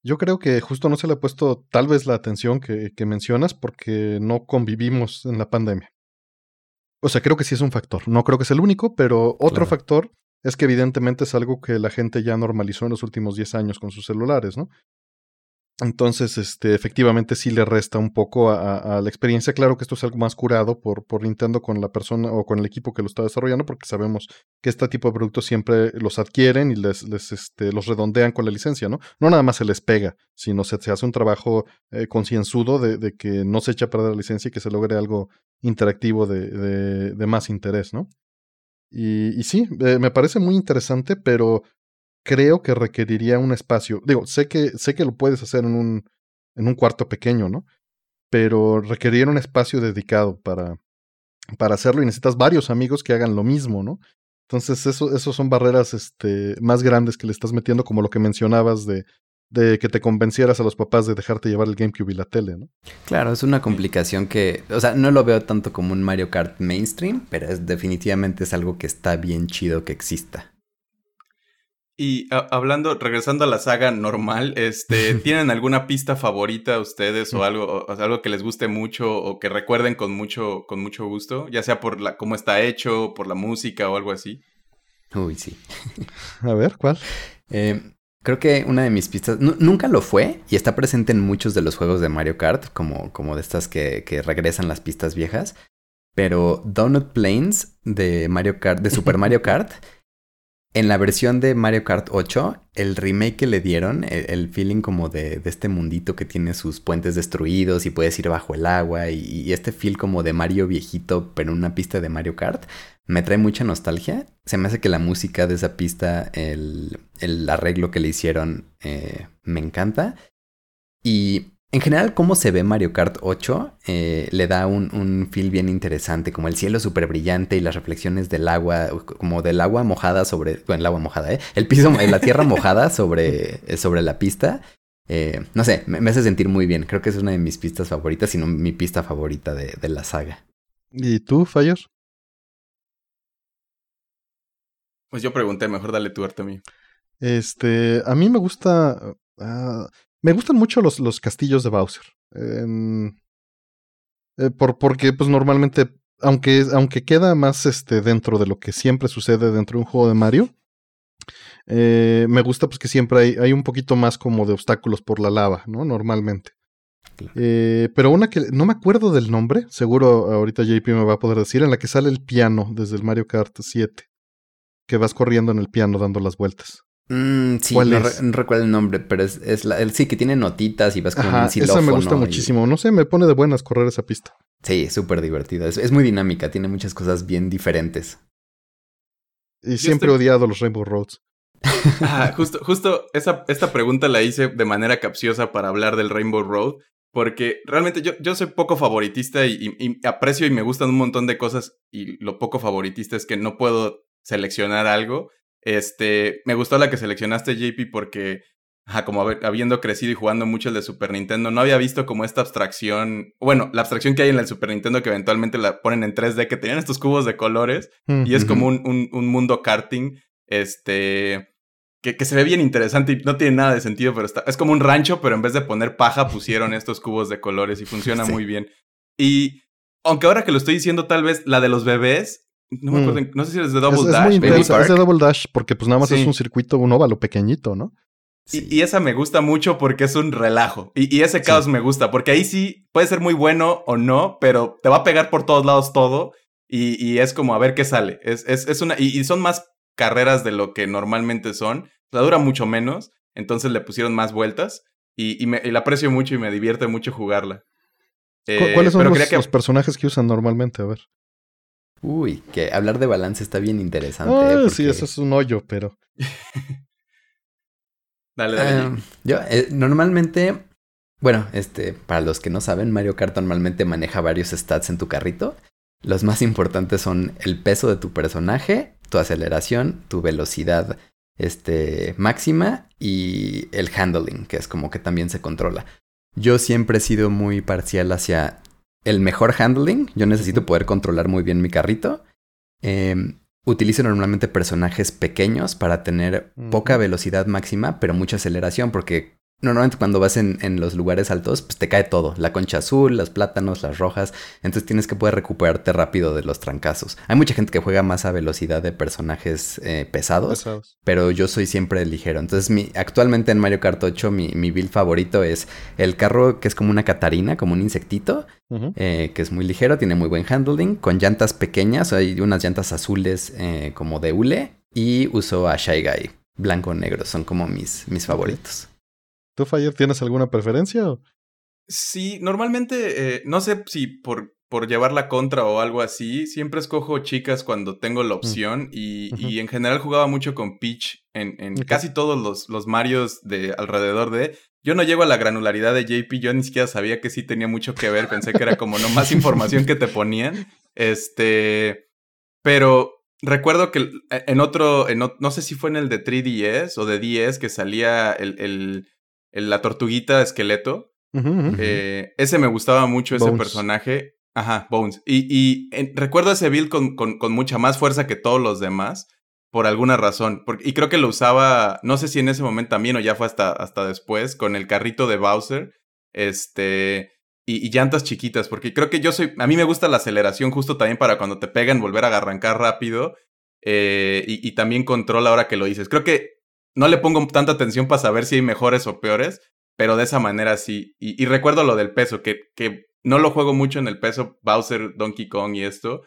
Yo creo que justo no se le ha puesto tal vez la atención que, que, mencionas porque no convivimos en la pandemia. O sea, creo que sí es un factor. No creo que es el único, pero otro claro. factor es que evidentemente es algo que la gente ya normalizó en los últimos 10 años con sus celulares, ¿no? Entonces, este, efectivamente sí le resta un poco a, la experiencia. Claro que esto es algo más curado por, por Nintendo con la persona o con el equipo que lo está desarrollando, porque sabemos que este tipo de productos siempre los adquieren y les, este, los redondean con la licencia, ¿no? No nada más se les pega, sino se, se hace un trabajo eh, concienzudo de, que no se echa a perder la licencia y que se logre algo interactivo de, de, de más interés, ¿no? Y, y sí, eh, me parece muy interesante, pero creo que requeriría un espacio. Digo, sé que, sé que lo puedes hacer en un, en un cuarto pequeño, ¿no? Pero requeriría un espacio dedicado para, para hacerlo y necesitas varios amigos que hagan lo mismo, ¿no? Entonces, eso, eso son barreras este, más grandes que le estás metiendo, como lo que mencionabas de, de que te convencieras a los papás de dejarte llevar el GameCube y la tele, ¿no? Claro, es una complicación que, o sea, no lo veo tanto como un Mario Kart mainstream, pero es, definitivamente es algo que está bien chido que exista. Y a, hablando, regresando a la saga normal, este, <laughs> ¿tienen alguna pista favorita ustedes o algo, o algo que les guste mucho o que recuerden con mucho, con mucho gusto? Ya sea por la, cómo está hecho, por la música o algo así. Uy, sí. <laughs> a ver, ¿cuál? Eh, creo que una de mis pistas, nunca lo fue y está presente en muchos de los juegos de Mario Kart, como, como de estas que, que regresan las pistas viejas. Pero Donut Plains de Mario Kart, de Super Mario <laughs> Kart, en la versión de Mario Kart 8, el remake que le dieron, el, el feeling como de, este mundito que tiene sus puentes destruidos y puedes ir bajo el agua y, y, este feel como de Mario viejito pero en una pista de Mario Kart, me trae mucha nostalgia. Se me hace que la música de esa pista, el, el arreglo que le hicieron, eh, me encanta. Y en general, cómo se ve Mario Kart 8 eh, le da un, un, feel bien interesante, como el cielo súper brillante y las reflexiones del agua, como del agua mojada sobre, bueno, el agua mojada, ¿eh? El piso, la tierra mojada sobre, eh, sobre la pista. Eh, no sé, me, me, hace sentir muy bien. Creo que es una de mis pistas favoritas, sino mi pista favorita de, de la saga. ¿Y tú, Fallos? Pues yo pregunté, mejor dale tu arte a mí. Este, a mí me gusta... Uh, me gustan mucho los, los castillos de Bowser. Eh, eh, por, porque, pues normalmente, aunque, aunque queda más este, dentro de lo que siempre sucede dentro de un juego de Mario, eh, me gusta pues que siempre hay, hay, un poquito más como de obstáculos por la lava, ¿no? Normalmente. Claro. Eh, pero una que no me acuerdo del nombre, seguro ahorita JP me va a poder decir, en la que sale el piano desde el Mario Kart 7, que vas corriendo en el piano dando las vueltas. Mm, sí, no, re no, recuerdo el nombre, pero es, es la, el, sí que tiene notitas y vas como Ajá, un xilófono. Esa me gusta y... muchísimo. No sé, me pone de buenas correr esa pista. Sí, súper divertida. Es, es, muy dinámica, tiene muchas cosas bien diferentes. Y siempre he odiado los Rainbow Roads. <laughs> ah, justo, justo esa, esta pregunta la hice de manera capciosa para hablar del Rainbow Road. Porque realmente yo, yo soy poco favoritista y, y, y aprecio y me gustan un montón de cosas. Y lo poco favoritista es que no puedo seleccionar algo. Este, me gustó la que seleccionaste, JP, porque, ajá, como habiendo crecido y jugando mucho el de Super Nintendo, no había visto como esta abstracción, bueno, la abstracción que hay en el Super Nintendo que eventualmente la ponen en 3D, que tenían estos cubos de colores, mm -hmm. y es como un, un, un mundo karting, este, que, se ve bien interesante y no tiene nada de sentido, pero está, es como un rancho, pero en vez de poner paja pusieron <laughs> estos cubos de colores y funciona muy bien. Y aunque ahora que lo estoy diciendo, tal vez la de los bebés, no me acuerdo, mm. no sé si es de Double Dash. Es, es de Double Dash porque pues nada más es un circuito, un óvalo pequeñito, ¿no? Y, esa me gusta mucho porque es un relajo. Y, ese caos me gusta, porque ahí sí puede ser muy bueno o no, pero te va a pegar por todos lados todo. Y, es como a ver qué sale. Es, es, es una, y, son más carreras de lo que normalmente son. O sea, dura mucho menos. Entonces le pusieron más vueltas. Y, me, la aprecio mucho y me divierte mucho jugarla. Eh, ¿Cuáles son los, personajes que usan normalmente? A ver. Uy, que hablar de balance está bien interesante. Ah, ¿eh? Sí, eso es un hoyo, pero. <laughs> dale, dale. Ah, yo, eh, normalmente. Bueno, este, para los que no saben, Mario Kart normalmente maneja varios stats en tu carrito. Los más importantes son el peso de tu personaje, tu aceleración, tu velocidad este, máxima y el handling, que es como que también se controla. Yo siempre he sido muy parcial hacia el mejor handling. Yo necesito poder controlar muy bien mi carrito. Em, utilizo normalmente personajes pequeños para tener poca velocidad máxima, pero mucha aceleración, porque Normalmente cuando vas en, los lugares altos, pues te cae todo. La concha azul, los plátanos, las rojas. Entonces tienes que poder recuperarte rápido de los trancazos. Hay mucha gente que juega más a velocidad de personajes eh, pesados, Pero yo soy siempre ligero. Entonces mi, actualmente en Mario Kart 8 mi, mi, build favorito es el carro que es como una catarina, como un insectito. Eh, que es muy ligero, tiene muy buen handling. Con llantas pequeñas. Hay unas llantas azules eh, como de hule. Y uso a Shy Guy. Blanco-negro. Son como mis, mis favoritos. ¿Tú, Fire, tienes alguna preferencia? Sí, normalmente, eh, no sé si por, por llevar la contra o algo así, siempre escojo chicas cuando tengo la mm. opción y, en general jugaba mucho con Peach en, en casi todos los, los Marios de alrededor de... Yo no llego a la granularidad de JP, yo ni siquiera sabía que sí tenía mucho que ver, pensé que era como no más información que te ponían. Este, pero recuerdo que en otro, en, no sé si fue en el de 3DS o de 10 que salía el, el la tortuguita esqueleto. Eh, ese me gustaba mucho, ese personaje. Ajá, Bones. Y, y recuerdo ese build con, con, con, mucha más fuerza que todos los demás, por alguna razón. Porque, y creo que lo usaba, no sé si en ese momento también o ya fue hasta, hasta después, con el carrito de Bowser. Este. Y, llantas chiquitas, porque creo que yo soy. A mí me gusta la aceleración justo también para cuando te pegan, volver a arrancar rápido. Eh, y, y, también control ahora que lo dices. Creo que no le pongo tanta atención para saber si hay mejores o peores, pero de esa manera sí. Y, recuerdo lo del peso, que, que no lo juego mucho en el peso, Bowser, Donkey Kong y esto.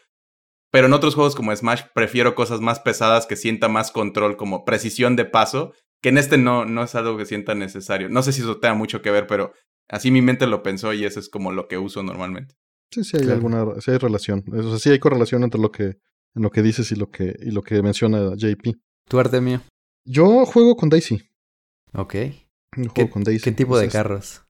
Pero en otros juegos como Smash prefiero cosas más pesadas que sienta más control, como precisión de paso, que en este no, no es algo que sienta necesario. No sé si eso tenga mucho que ver, pero así mi mente lo pensó y eso es como lo que uso normalmente. Sí, sí hay alguna, sí hay relación. O sea, sí hay correlación entre lo que, en lo que dices y lo que, y lo que menciona JP. ¿Tú, Artemio? Yo juego con Daisy. Ok. Yo juego con Daisy. ¿Qué tipo de carros?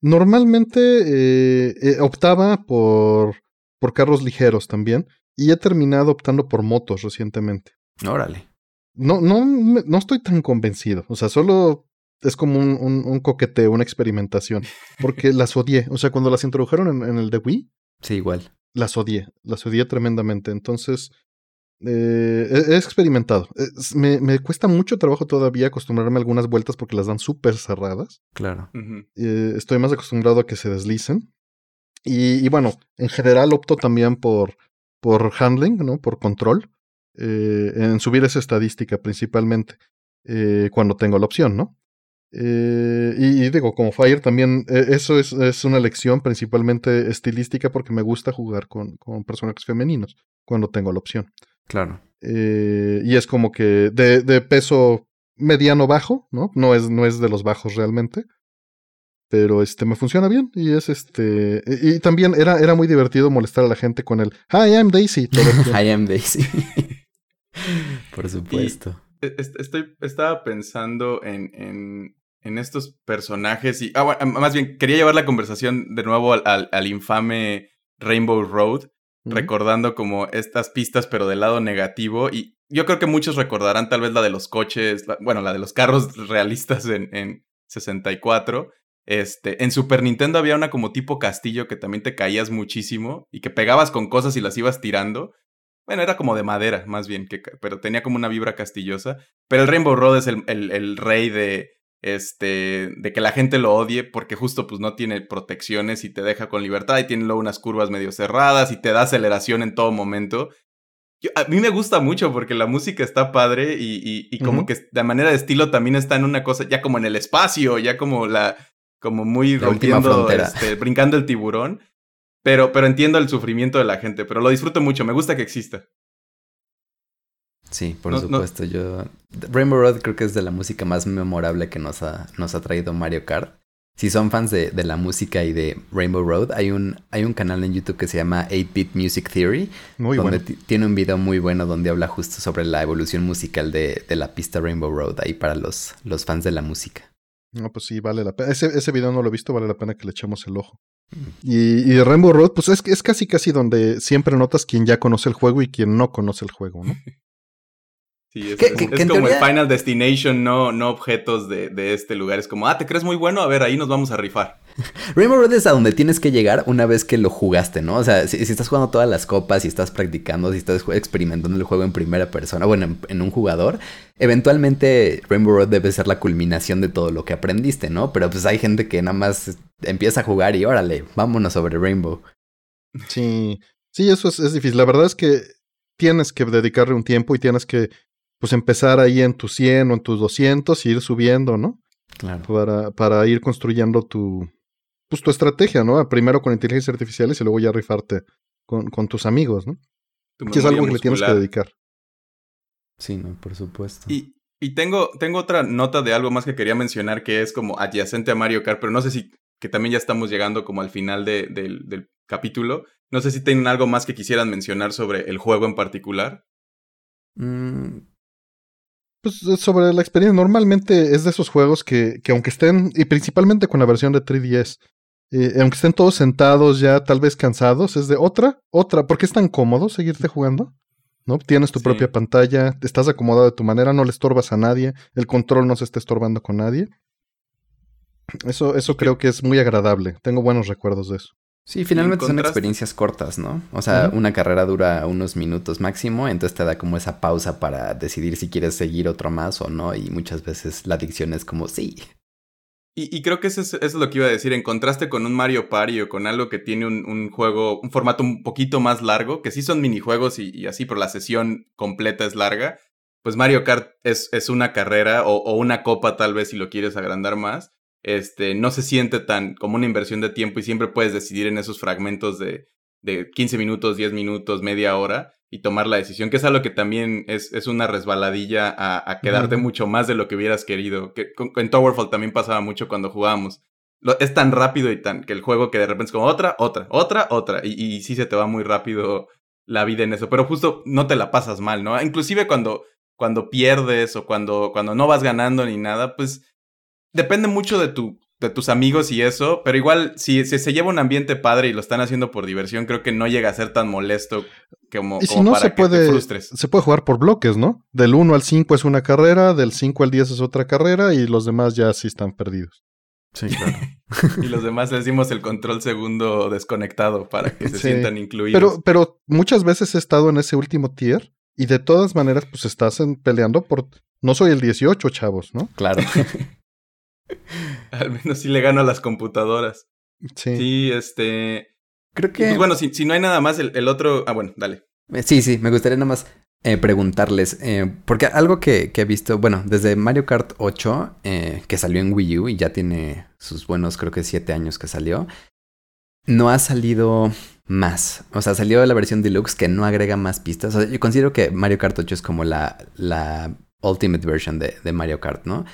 Normalmente eh, eh, optaba por, por carros ligeros también. Y he terminado optando por motos recientemente. Órale. No, no, no estoy tan convencido. O sea, solo es como un, un, coqueteo, una experimentación. Porque <laughs> las odié. O sea, cuando las introdujeron en, en el de Wii. Sí, igual. Las odié. Las odié tremendamente. Entonces, eh, he, experimentado. me, me, cuesta mucho trabajo todavía acostumbrarme a algunas vueltas porque las dan súper cerradas. Claro. Eh, estoy más acostumbrado a que se deslicen. Y, bueno, en general opto también por, por handling, ¿no? Por control. Eh, en subir esa estadística principalmente cuando tengo la opción, ¿no? y, digo, como Fire también, eso es, es, una lección principalmente estilística porque me gusta jugar con, con personajes femeninos cuando tengo la opción. Claro. Eh, y es como que de, de, peso mediano bajo, ¿no? No es, no es de los bajos realmente. Pero este me funciona bien. Y es este. Y, también era, era muy divertido molestar a la gente con el Hi, I'm Daisy. <laughs> Hi, I'm Daisy. <laughs> Por supuesto. E, estoy, estaba pensando en, en, en, estos personajes y. Ah, más bien, quería llevar la conversación de nuevo al, al infame Rainbow Road recordando como estas pistas, pero del lado negativo. Y yo creo que muchos recordarán tal vez la de los coches, bueno, la de los carros <laughs> realistas en, en 64. Este, en Super Nintendo había una como tipo castillo que también te caías muchísimo y que pegabas con cosas y las ibas tirando. bueno, era como de madera, más bien, que, pero tenía como una vibra castillosa. Pero el Rainbow Road es el, el, rey de, este, de que la gente lo odie porque justo pues no tiene protecciones y te deja con libertad y tiene luego unas curvas medio cerradas y te da aceleración en todo momento. a mí me gusta mucho porque la música está padre y, y, como que de manera de estilo también está en una cosa, ya como en el espacio, ya como la, como muy rompiendo, este, brincando el tiburón. Pero, pero entiendo el sufrimiento de la gente, pero lo disfruto mucho, me gusta que exista. Sí, por supuesto. Yo. Rainbow Road creo que es de la música más memorable que nos ha, nos ha traído Mario Kart. Si son fans de, de, la música y de Rainbow Road, hay un, hay un canal en YouTube que se llama 8-Bit Music Theory. Muy donde tiene un video muy bueno donde habla justo sobre la evolución musical de, de, la pista Rainbow Road, ahí para los, los fans de la música. No, pues sí, vale la pena. Ese, ese video no lo he visto, vale la pena que le echemos el ojo. Y, y Rainbow Road, pues es, es casi casi donde siempre notas quien ya conoce el juego y quien no conoce el juego, ¿no? <laughs> Sí, es, como el Final Destination, no, no objetos de, de, este lugar. Es como, ah, ¿te crees muy bueno? A ver, ahí nos vamos a rifar. Rainbow Road es a donde tienes que llegar una vez que lo jugaste, ¿no? O sea, si, estás jugando todas las copas, si estás practicando, si estás experimentando el juego en primera persona, bueno, en, un jugador, eventualmente Rainbow Road debe ser la culminación de todo lo que aprendiste, ¿no? Pero pues hay gente que nada más empieza a jugar y órale, vámonos sobre Rainbow. Sí, sí, eso es, es difícil. La verdad es que tienes que dedicarle un tiempo y tienes que pues empezar ahí en tus 100 o en tus 200 y ir subiendo, ¿no? Claro. Para, para ir construyendo tu, pues tu estrategia, ¿no? Primero con inteligencia artificial y luego ya rifarte con, con tus amigos, ¿no? Que es algo que le tienes que dedicar. Sí, no, por supuesto. Y, y tengo, tengo otra nota de algo más que quería mencionar que es como adyacente a Mario Kart, pero no sé si, que también ya estamos llegando como al final de, del capítulo. No sé si tienen algo más que quisieran mencionar sobre el juego en particular. Mm, pues sobre la experiencia, normalmente es de esos juegos que, que aunque estén, y principalmente con la versión de 3DS, eh, aunque estén todos sentados ya tal vez cansados, es de otra, otra, porque es tan cómodo seguirte jugando. ¿no? Tienes tu propia pantalla, estás acomodado de tu manera, no le estorbas a nadie, el control no se está estorbando con nadie. Eso, eso creo que es muy agradable. Tengo buenos recuerdos de eso. Sí, finalmente son experiencias cortas, ¿no? O sea, una carrera dura unos minutos máximo, entonces te da como esa pausa para decidir si quieres seguir otro más o no, y muchas veces la adicción es como sí. Y, creo que eso es, lo que iba a decir, en contraste con un Mario Party o con algo que tiene un, juego, un formato un poquito más largo, que sí son minijuegos y, y, así, pero la sesión completa es larga, pues Mario Kart es, es una carrera o, o una copa tal vez si lo quieres agrandar más este, no se siente tan como una inversión de tiempo y siempre puedes decidir en esos fragmentos de, de 15 minutos, 10 minutos, media hora y tomar la decisión, que es algo que también es, es una resbaladilla a, quedarte mucho más de lo que hubieras querido. Que en Towerfall también pasaba mucho cuando jugábamos. es tan rápido y tan que el juego que de repente es como otra, otra, otra, otra. Y, y sí se te va muy rápido la vida en eso. Pero justo no te la pasas mal, ¿no? Inclusive cuando, cuando pierdes o cuando, cuando no vas ganando ni nada, pues depende mucho de tu de tus amigos y eso, pero igual si, se lleva un ambiente padre y lo están haciendo por diversión, creo que no llega a ser tan molesto como, y si no, se puede, Se puede jugar por bloques, ¿no? Del 1 al 5 es una carrera, del 5 al 10 es otra carrera y los demás ya sí están perdidos. Sí, claro. <laughs> y los demás les dimos el control segundo desconectado para que se sientan incluidos. Pero, pero muchas veces he estado en ese último tier y de todas maneras pues estás peleando por... No soy el 18, chavos, ¿no? Claro. <laughs> <laughs> Al menos sí le gano a las computadoras. Sí. Sí, este. Creo que. Pues bueno, si, si, no hay nada más, el, otro. Ah, bueno, dale. Eh, sí, sí, me gustaría nada más eh, preguntarles. Eh, porque algo que, que, he visto, bueno, desde Mario Kart 8, que salió en Wii U y ya tiene sus buenos, creo que siete años que salió, no ha salido más. O sea, salió la versión deluxe que no agrega más pistas. O sea, yo considero que Mario Kart 8 es como la, la ultimate version de, de Mario Kart, ¿no?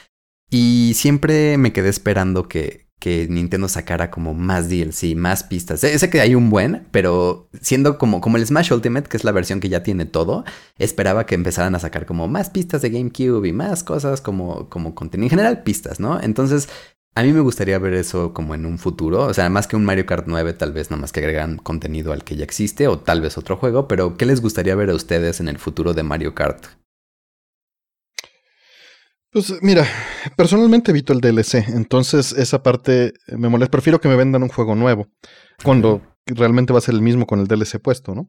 Y siempre me quedé esperando que, que Nintendo sacara como más DLC, más pistas. Sé, que hay un buen, pero siendo como, como el Smash Ultimate, que es la versión que ya tiene todo, esperaba que empezaran a sacar como más pistas de GameCube y más cosas como, como contenido. En general, pistas, ¿no? Entonces, a mí me gustaría ver eso como en un futuro. O sea, más que un Mario Kart 9, tal vez más que agregan contenido al que ya existe, o tal vez otro juego, pero ¿qué les gustaría ver a ustedes en el futuro de Mario Kart? Pues mira, personalmente evito el DLC, entonces esa parte me molesta. Prefiero que me vendan un juego nuevo, cuando realmente va a ser el mismo con el DLC puesto, ¿no?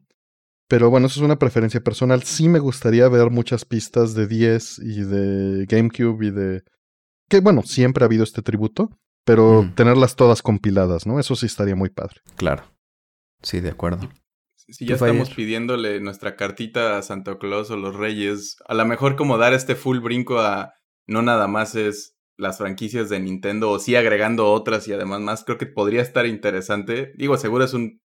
Pero bueno, eso es una preferencia personal. Sí me gustaría ver muchas pistas de 10 y de GameCube y de... Que bueno, siempre ha habido este tributo, pero Mm. tenerlas todas compiladas, ¿no? Eso sí estaría muy padre. Claro. Sí, de acuerdo. Si ya estamos pidiéndole nuestra cartita a Santa Claus o los Reyes, a lo mejor como dar este full brinco a no nada más es las franquicias de Nintendo o sí agregando otras y además más, creo que podría estar interesante. Digo, seguro es un,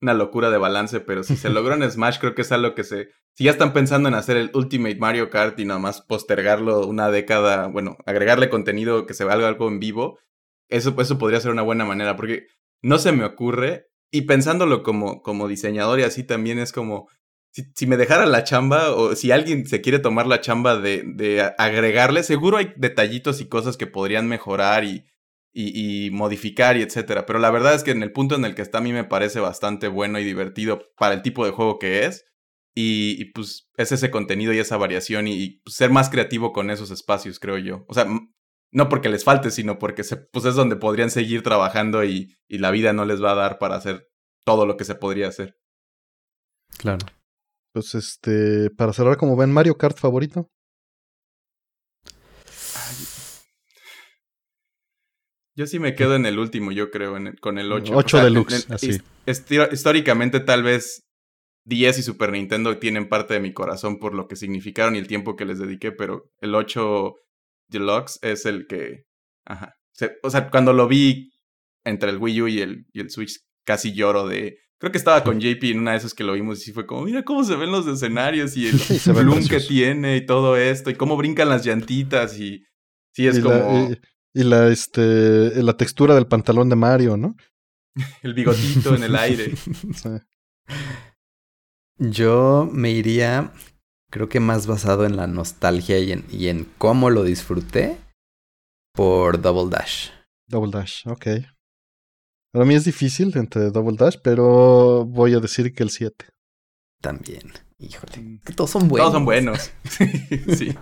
una locura de balance, pero si se logró en <laughs> Smash, creo que es algo que se... Si ya están pensando en hacer el Ultimate Mario Kart y nada más postergarlo una década, bueno, agregarle contenido que se valga algo en vivo, eso, eso podría ser una buena manera, porque no se me ocurre, y pensándolo como, como diseñador y así también es como, si, me dejara la chamba o si alguien se quiere tomar la chamba de, de agregarle, seguro hay detallitos y cosas que podrían mejorar y, y, y modificar y etcétera, pero la verdad es que en el punto en el que está a mí me parece bastante bueno y divertido para el tipo de juego que es. Y, pues es ese contenido y esa variación y, pues, ser más creativo con esos espacios, creo yo. O sea, no porque les falte, sino porque pues es donde podrían seguir trabajando y la vida no les va a dar para hacer todo lo que se podría hacer. Claro. Pues este, para cerrar, como ven, Mario Kart favorito. Yo sí me quedo en el último, yo creo, en el- con el 8. Ocho deluxe, así. históricamente, tal vez 10 y Super Nintendo tienen parte de mi corazón por lo que significaron y el tiempo que les dediqué, pero el 8 Deluxe es el que. Ajá. O sea, cuando lo vi entre el Wii U y el, y el Switch, casi lloro de. Creo que estaba con JP en una de esas que lo vimos y sí fue como, mira cómo se ven los escenarios y el <laughs> Sí, bloom que tiene y todo esto y cómo brincan las llantitas y sí es y como la, y, y la, este, la textura del pantalón de Mario, ¿no? <laughs> el bigotito en el aire. <laughs> Sí. Yo me iría, creo que más basado en la nostalgia y en, y en cómo lo disfruté por Double Dash. Double Dash, ok. Para mí es difícil entre Double Dash, pero voy a decir que el 7. También. Híjole. Que todos son buenos. Todos son buenos. <laughs> sí. Sí,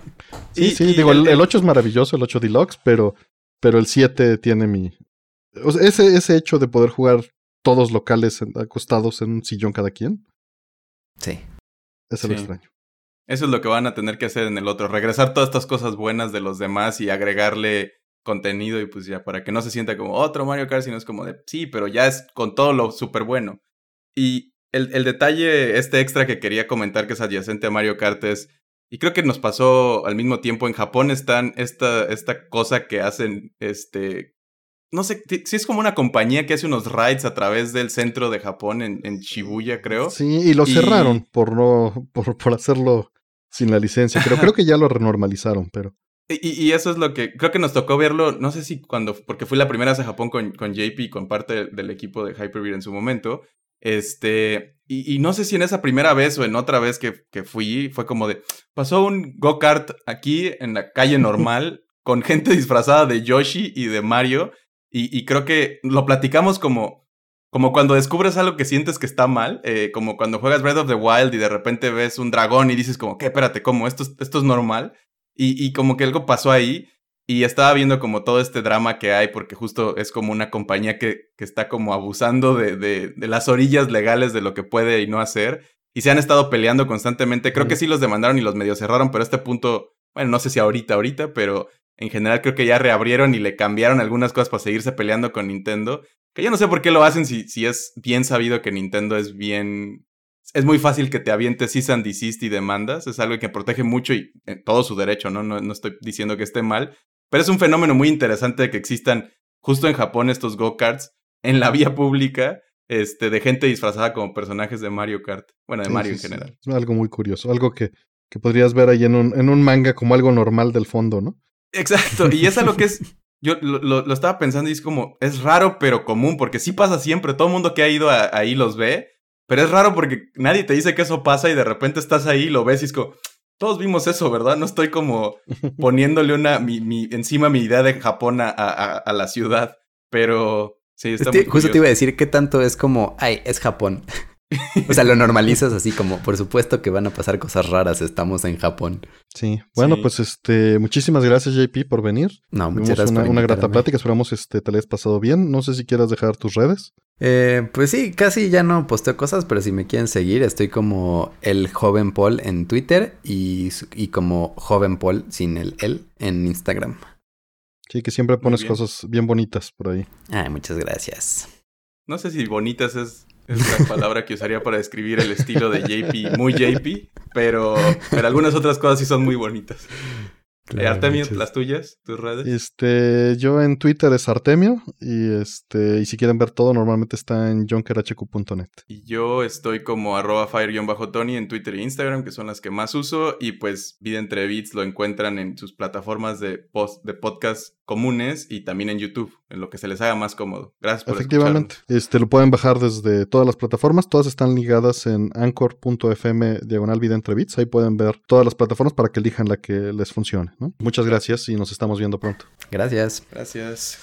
Y- sí, y digo, el, el 8 es maravilloso, el 8 Deluxe, pero, pero el 7 tiene mi... o sea, ese, ese hecho de poder jugar todos locales en- acostados en un sillón cada quien, Sí. ese lo Sí. extraño. Eso es lo que van a tener que hacer en el otro. Regresar todas estas cosas buenas de los demás y agregarle contenido y pues ya para que no se sienta como otro Mario Kart, sino es como de sí, pero ya es con todo lo súper bueno. Y el, el detalle, este extra que quería comentar que es adyacente a Mario Kart es, y creo que nos pasó al mismo tiempo, en Japón están esta, esta cosa que hacen, este, no sé, sí es como una compañía que hace unos rides a través del centro de Japón en, en Shibuya, creo. Sí, y lo Y- cerraron por no, por, por hacerlo sin la licencia. Pero creo que ya lo renormalizaron, pero. Y, y eso es lo que creo que nos tocó verlo, no sé si cuando, porque fui la primera vez a Japón con, con JP y con parte del, del equipo de Hyperbeat en su momento. Este, y, y no sé si en esa primera vez o en otra vez que, que fui, fue como de, pasó un go-kart aquí en la calle normal <laughs> con gente disfrazada de Yoshi y de Mario. Y, y creo que lo platicamos como, como cuando descubres algo que sientes que está mal, eh, como cuando juegas Breath of the Wild y de repente ves un dragón y dices como, ¿qué? Espérate, ¿cómo? ¿Esto, es- esto es normal? Y, y como que algo pasó ahí y estaba viendo como todo este drama que hay porque justo es como una compañía que, que está como abusando de, de, de las orillas legales de lo que puede y no hacer y se han estado peleando constantemente. Creo que sí los demandaron y los medio cerraron, pero a este punto, bueno, no sé si ahorita, ahorita, pero en general creo que ya reabrieron y le cambiaron algunas cosas para seguirse peleando con Nintendo. Que yo no sé por qué lo hacen si, si es bien sabido que Nintendo es bien... Es muy fácil que te avientes cease and desist y demandas. Es algo que protege mucho y en todo su derecho, ¿no? ¿no? No estoy diciendo que esté mal. Pero es un fenómeno muy interesante de que existan justo en Japón estos go-karts en la <laughs> vía pública este, de gente disfrazada como personajes de Mario Kart. Bueno, de sí, Mario sí, en sí. general. Es algo muy curioso. Algo que, que podrías ver ahí en un, en un manga como algo normal del fondo, ¿no? Exacto, y es algo que es, <laughs> yo lo, lo, lo estaba pensando y es como, es raro pero común, porque sí pasa siempre, todo el mundo que ha ido a- ahí los ve, pero es raro porque nadie te dice que eso pasa y de repente estás ahí y lo ves y es como, todos vimos eso, ¿verdad? No estoy como <laughs> poniéndole una, mi, mi, encima mi idea de Japón a, a, a la ciudad, pero sí, está muy justo te iba a decir qué tanto es como, ay, es Japón. O sea, lo normalizas así como, por supuesto que van a pasar cosas raras, estamos en Japón. Sí, bueno, Sí. pues este, muchísimas gracias JP por venir. No, muchas Tuvimos gracias. una, por una grata plática, esperamos este, te la hayas pasado bien. No sé si quieras dejar tus redes. Eh, pues sí, casi ya no posteo cosas, pero si me quieren seguir, estoy como el joven Paul en Twitter y, y como joven Paul sin el el en Instagram. Sí, que siempre pones bien. cosas bien bonitas por ahí. Ay, muchas gracias. No sé si bonitas es, es la palabra que usaría para describir el estilo de JP, muy JP, pero, pero algunas otras cosas sí son muy bonitas. Eh, Artemio, muchas- las tuyas, tus redes. Este, yo en Twitter es Artemio y este, y si quieren ver todo, normalmente está en jonkerhq.net. Y yo estoy como arroba fire-tony en Twitter e Instagram, que son las que más uso. Y pues Vida entre Beats lo encuentran en sus plataformas de, post, de podcast comunes y también en YouTube, en lo que se les haga más cómodo. Gracias por Efectivamente, este lo pueden bajar desde todas las plataformas, todas están ligadas en anchor.fm diagonal vida entre bits, ahí pueden ver todas las plataformas para que elijan la que les funcione. ¿no? Muchas gracias y nos estamos viendo pronto. Gracias. Gracias.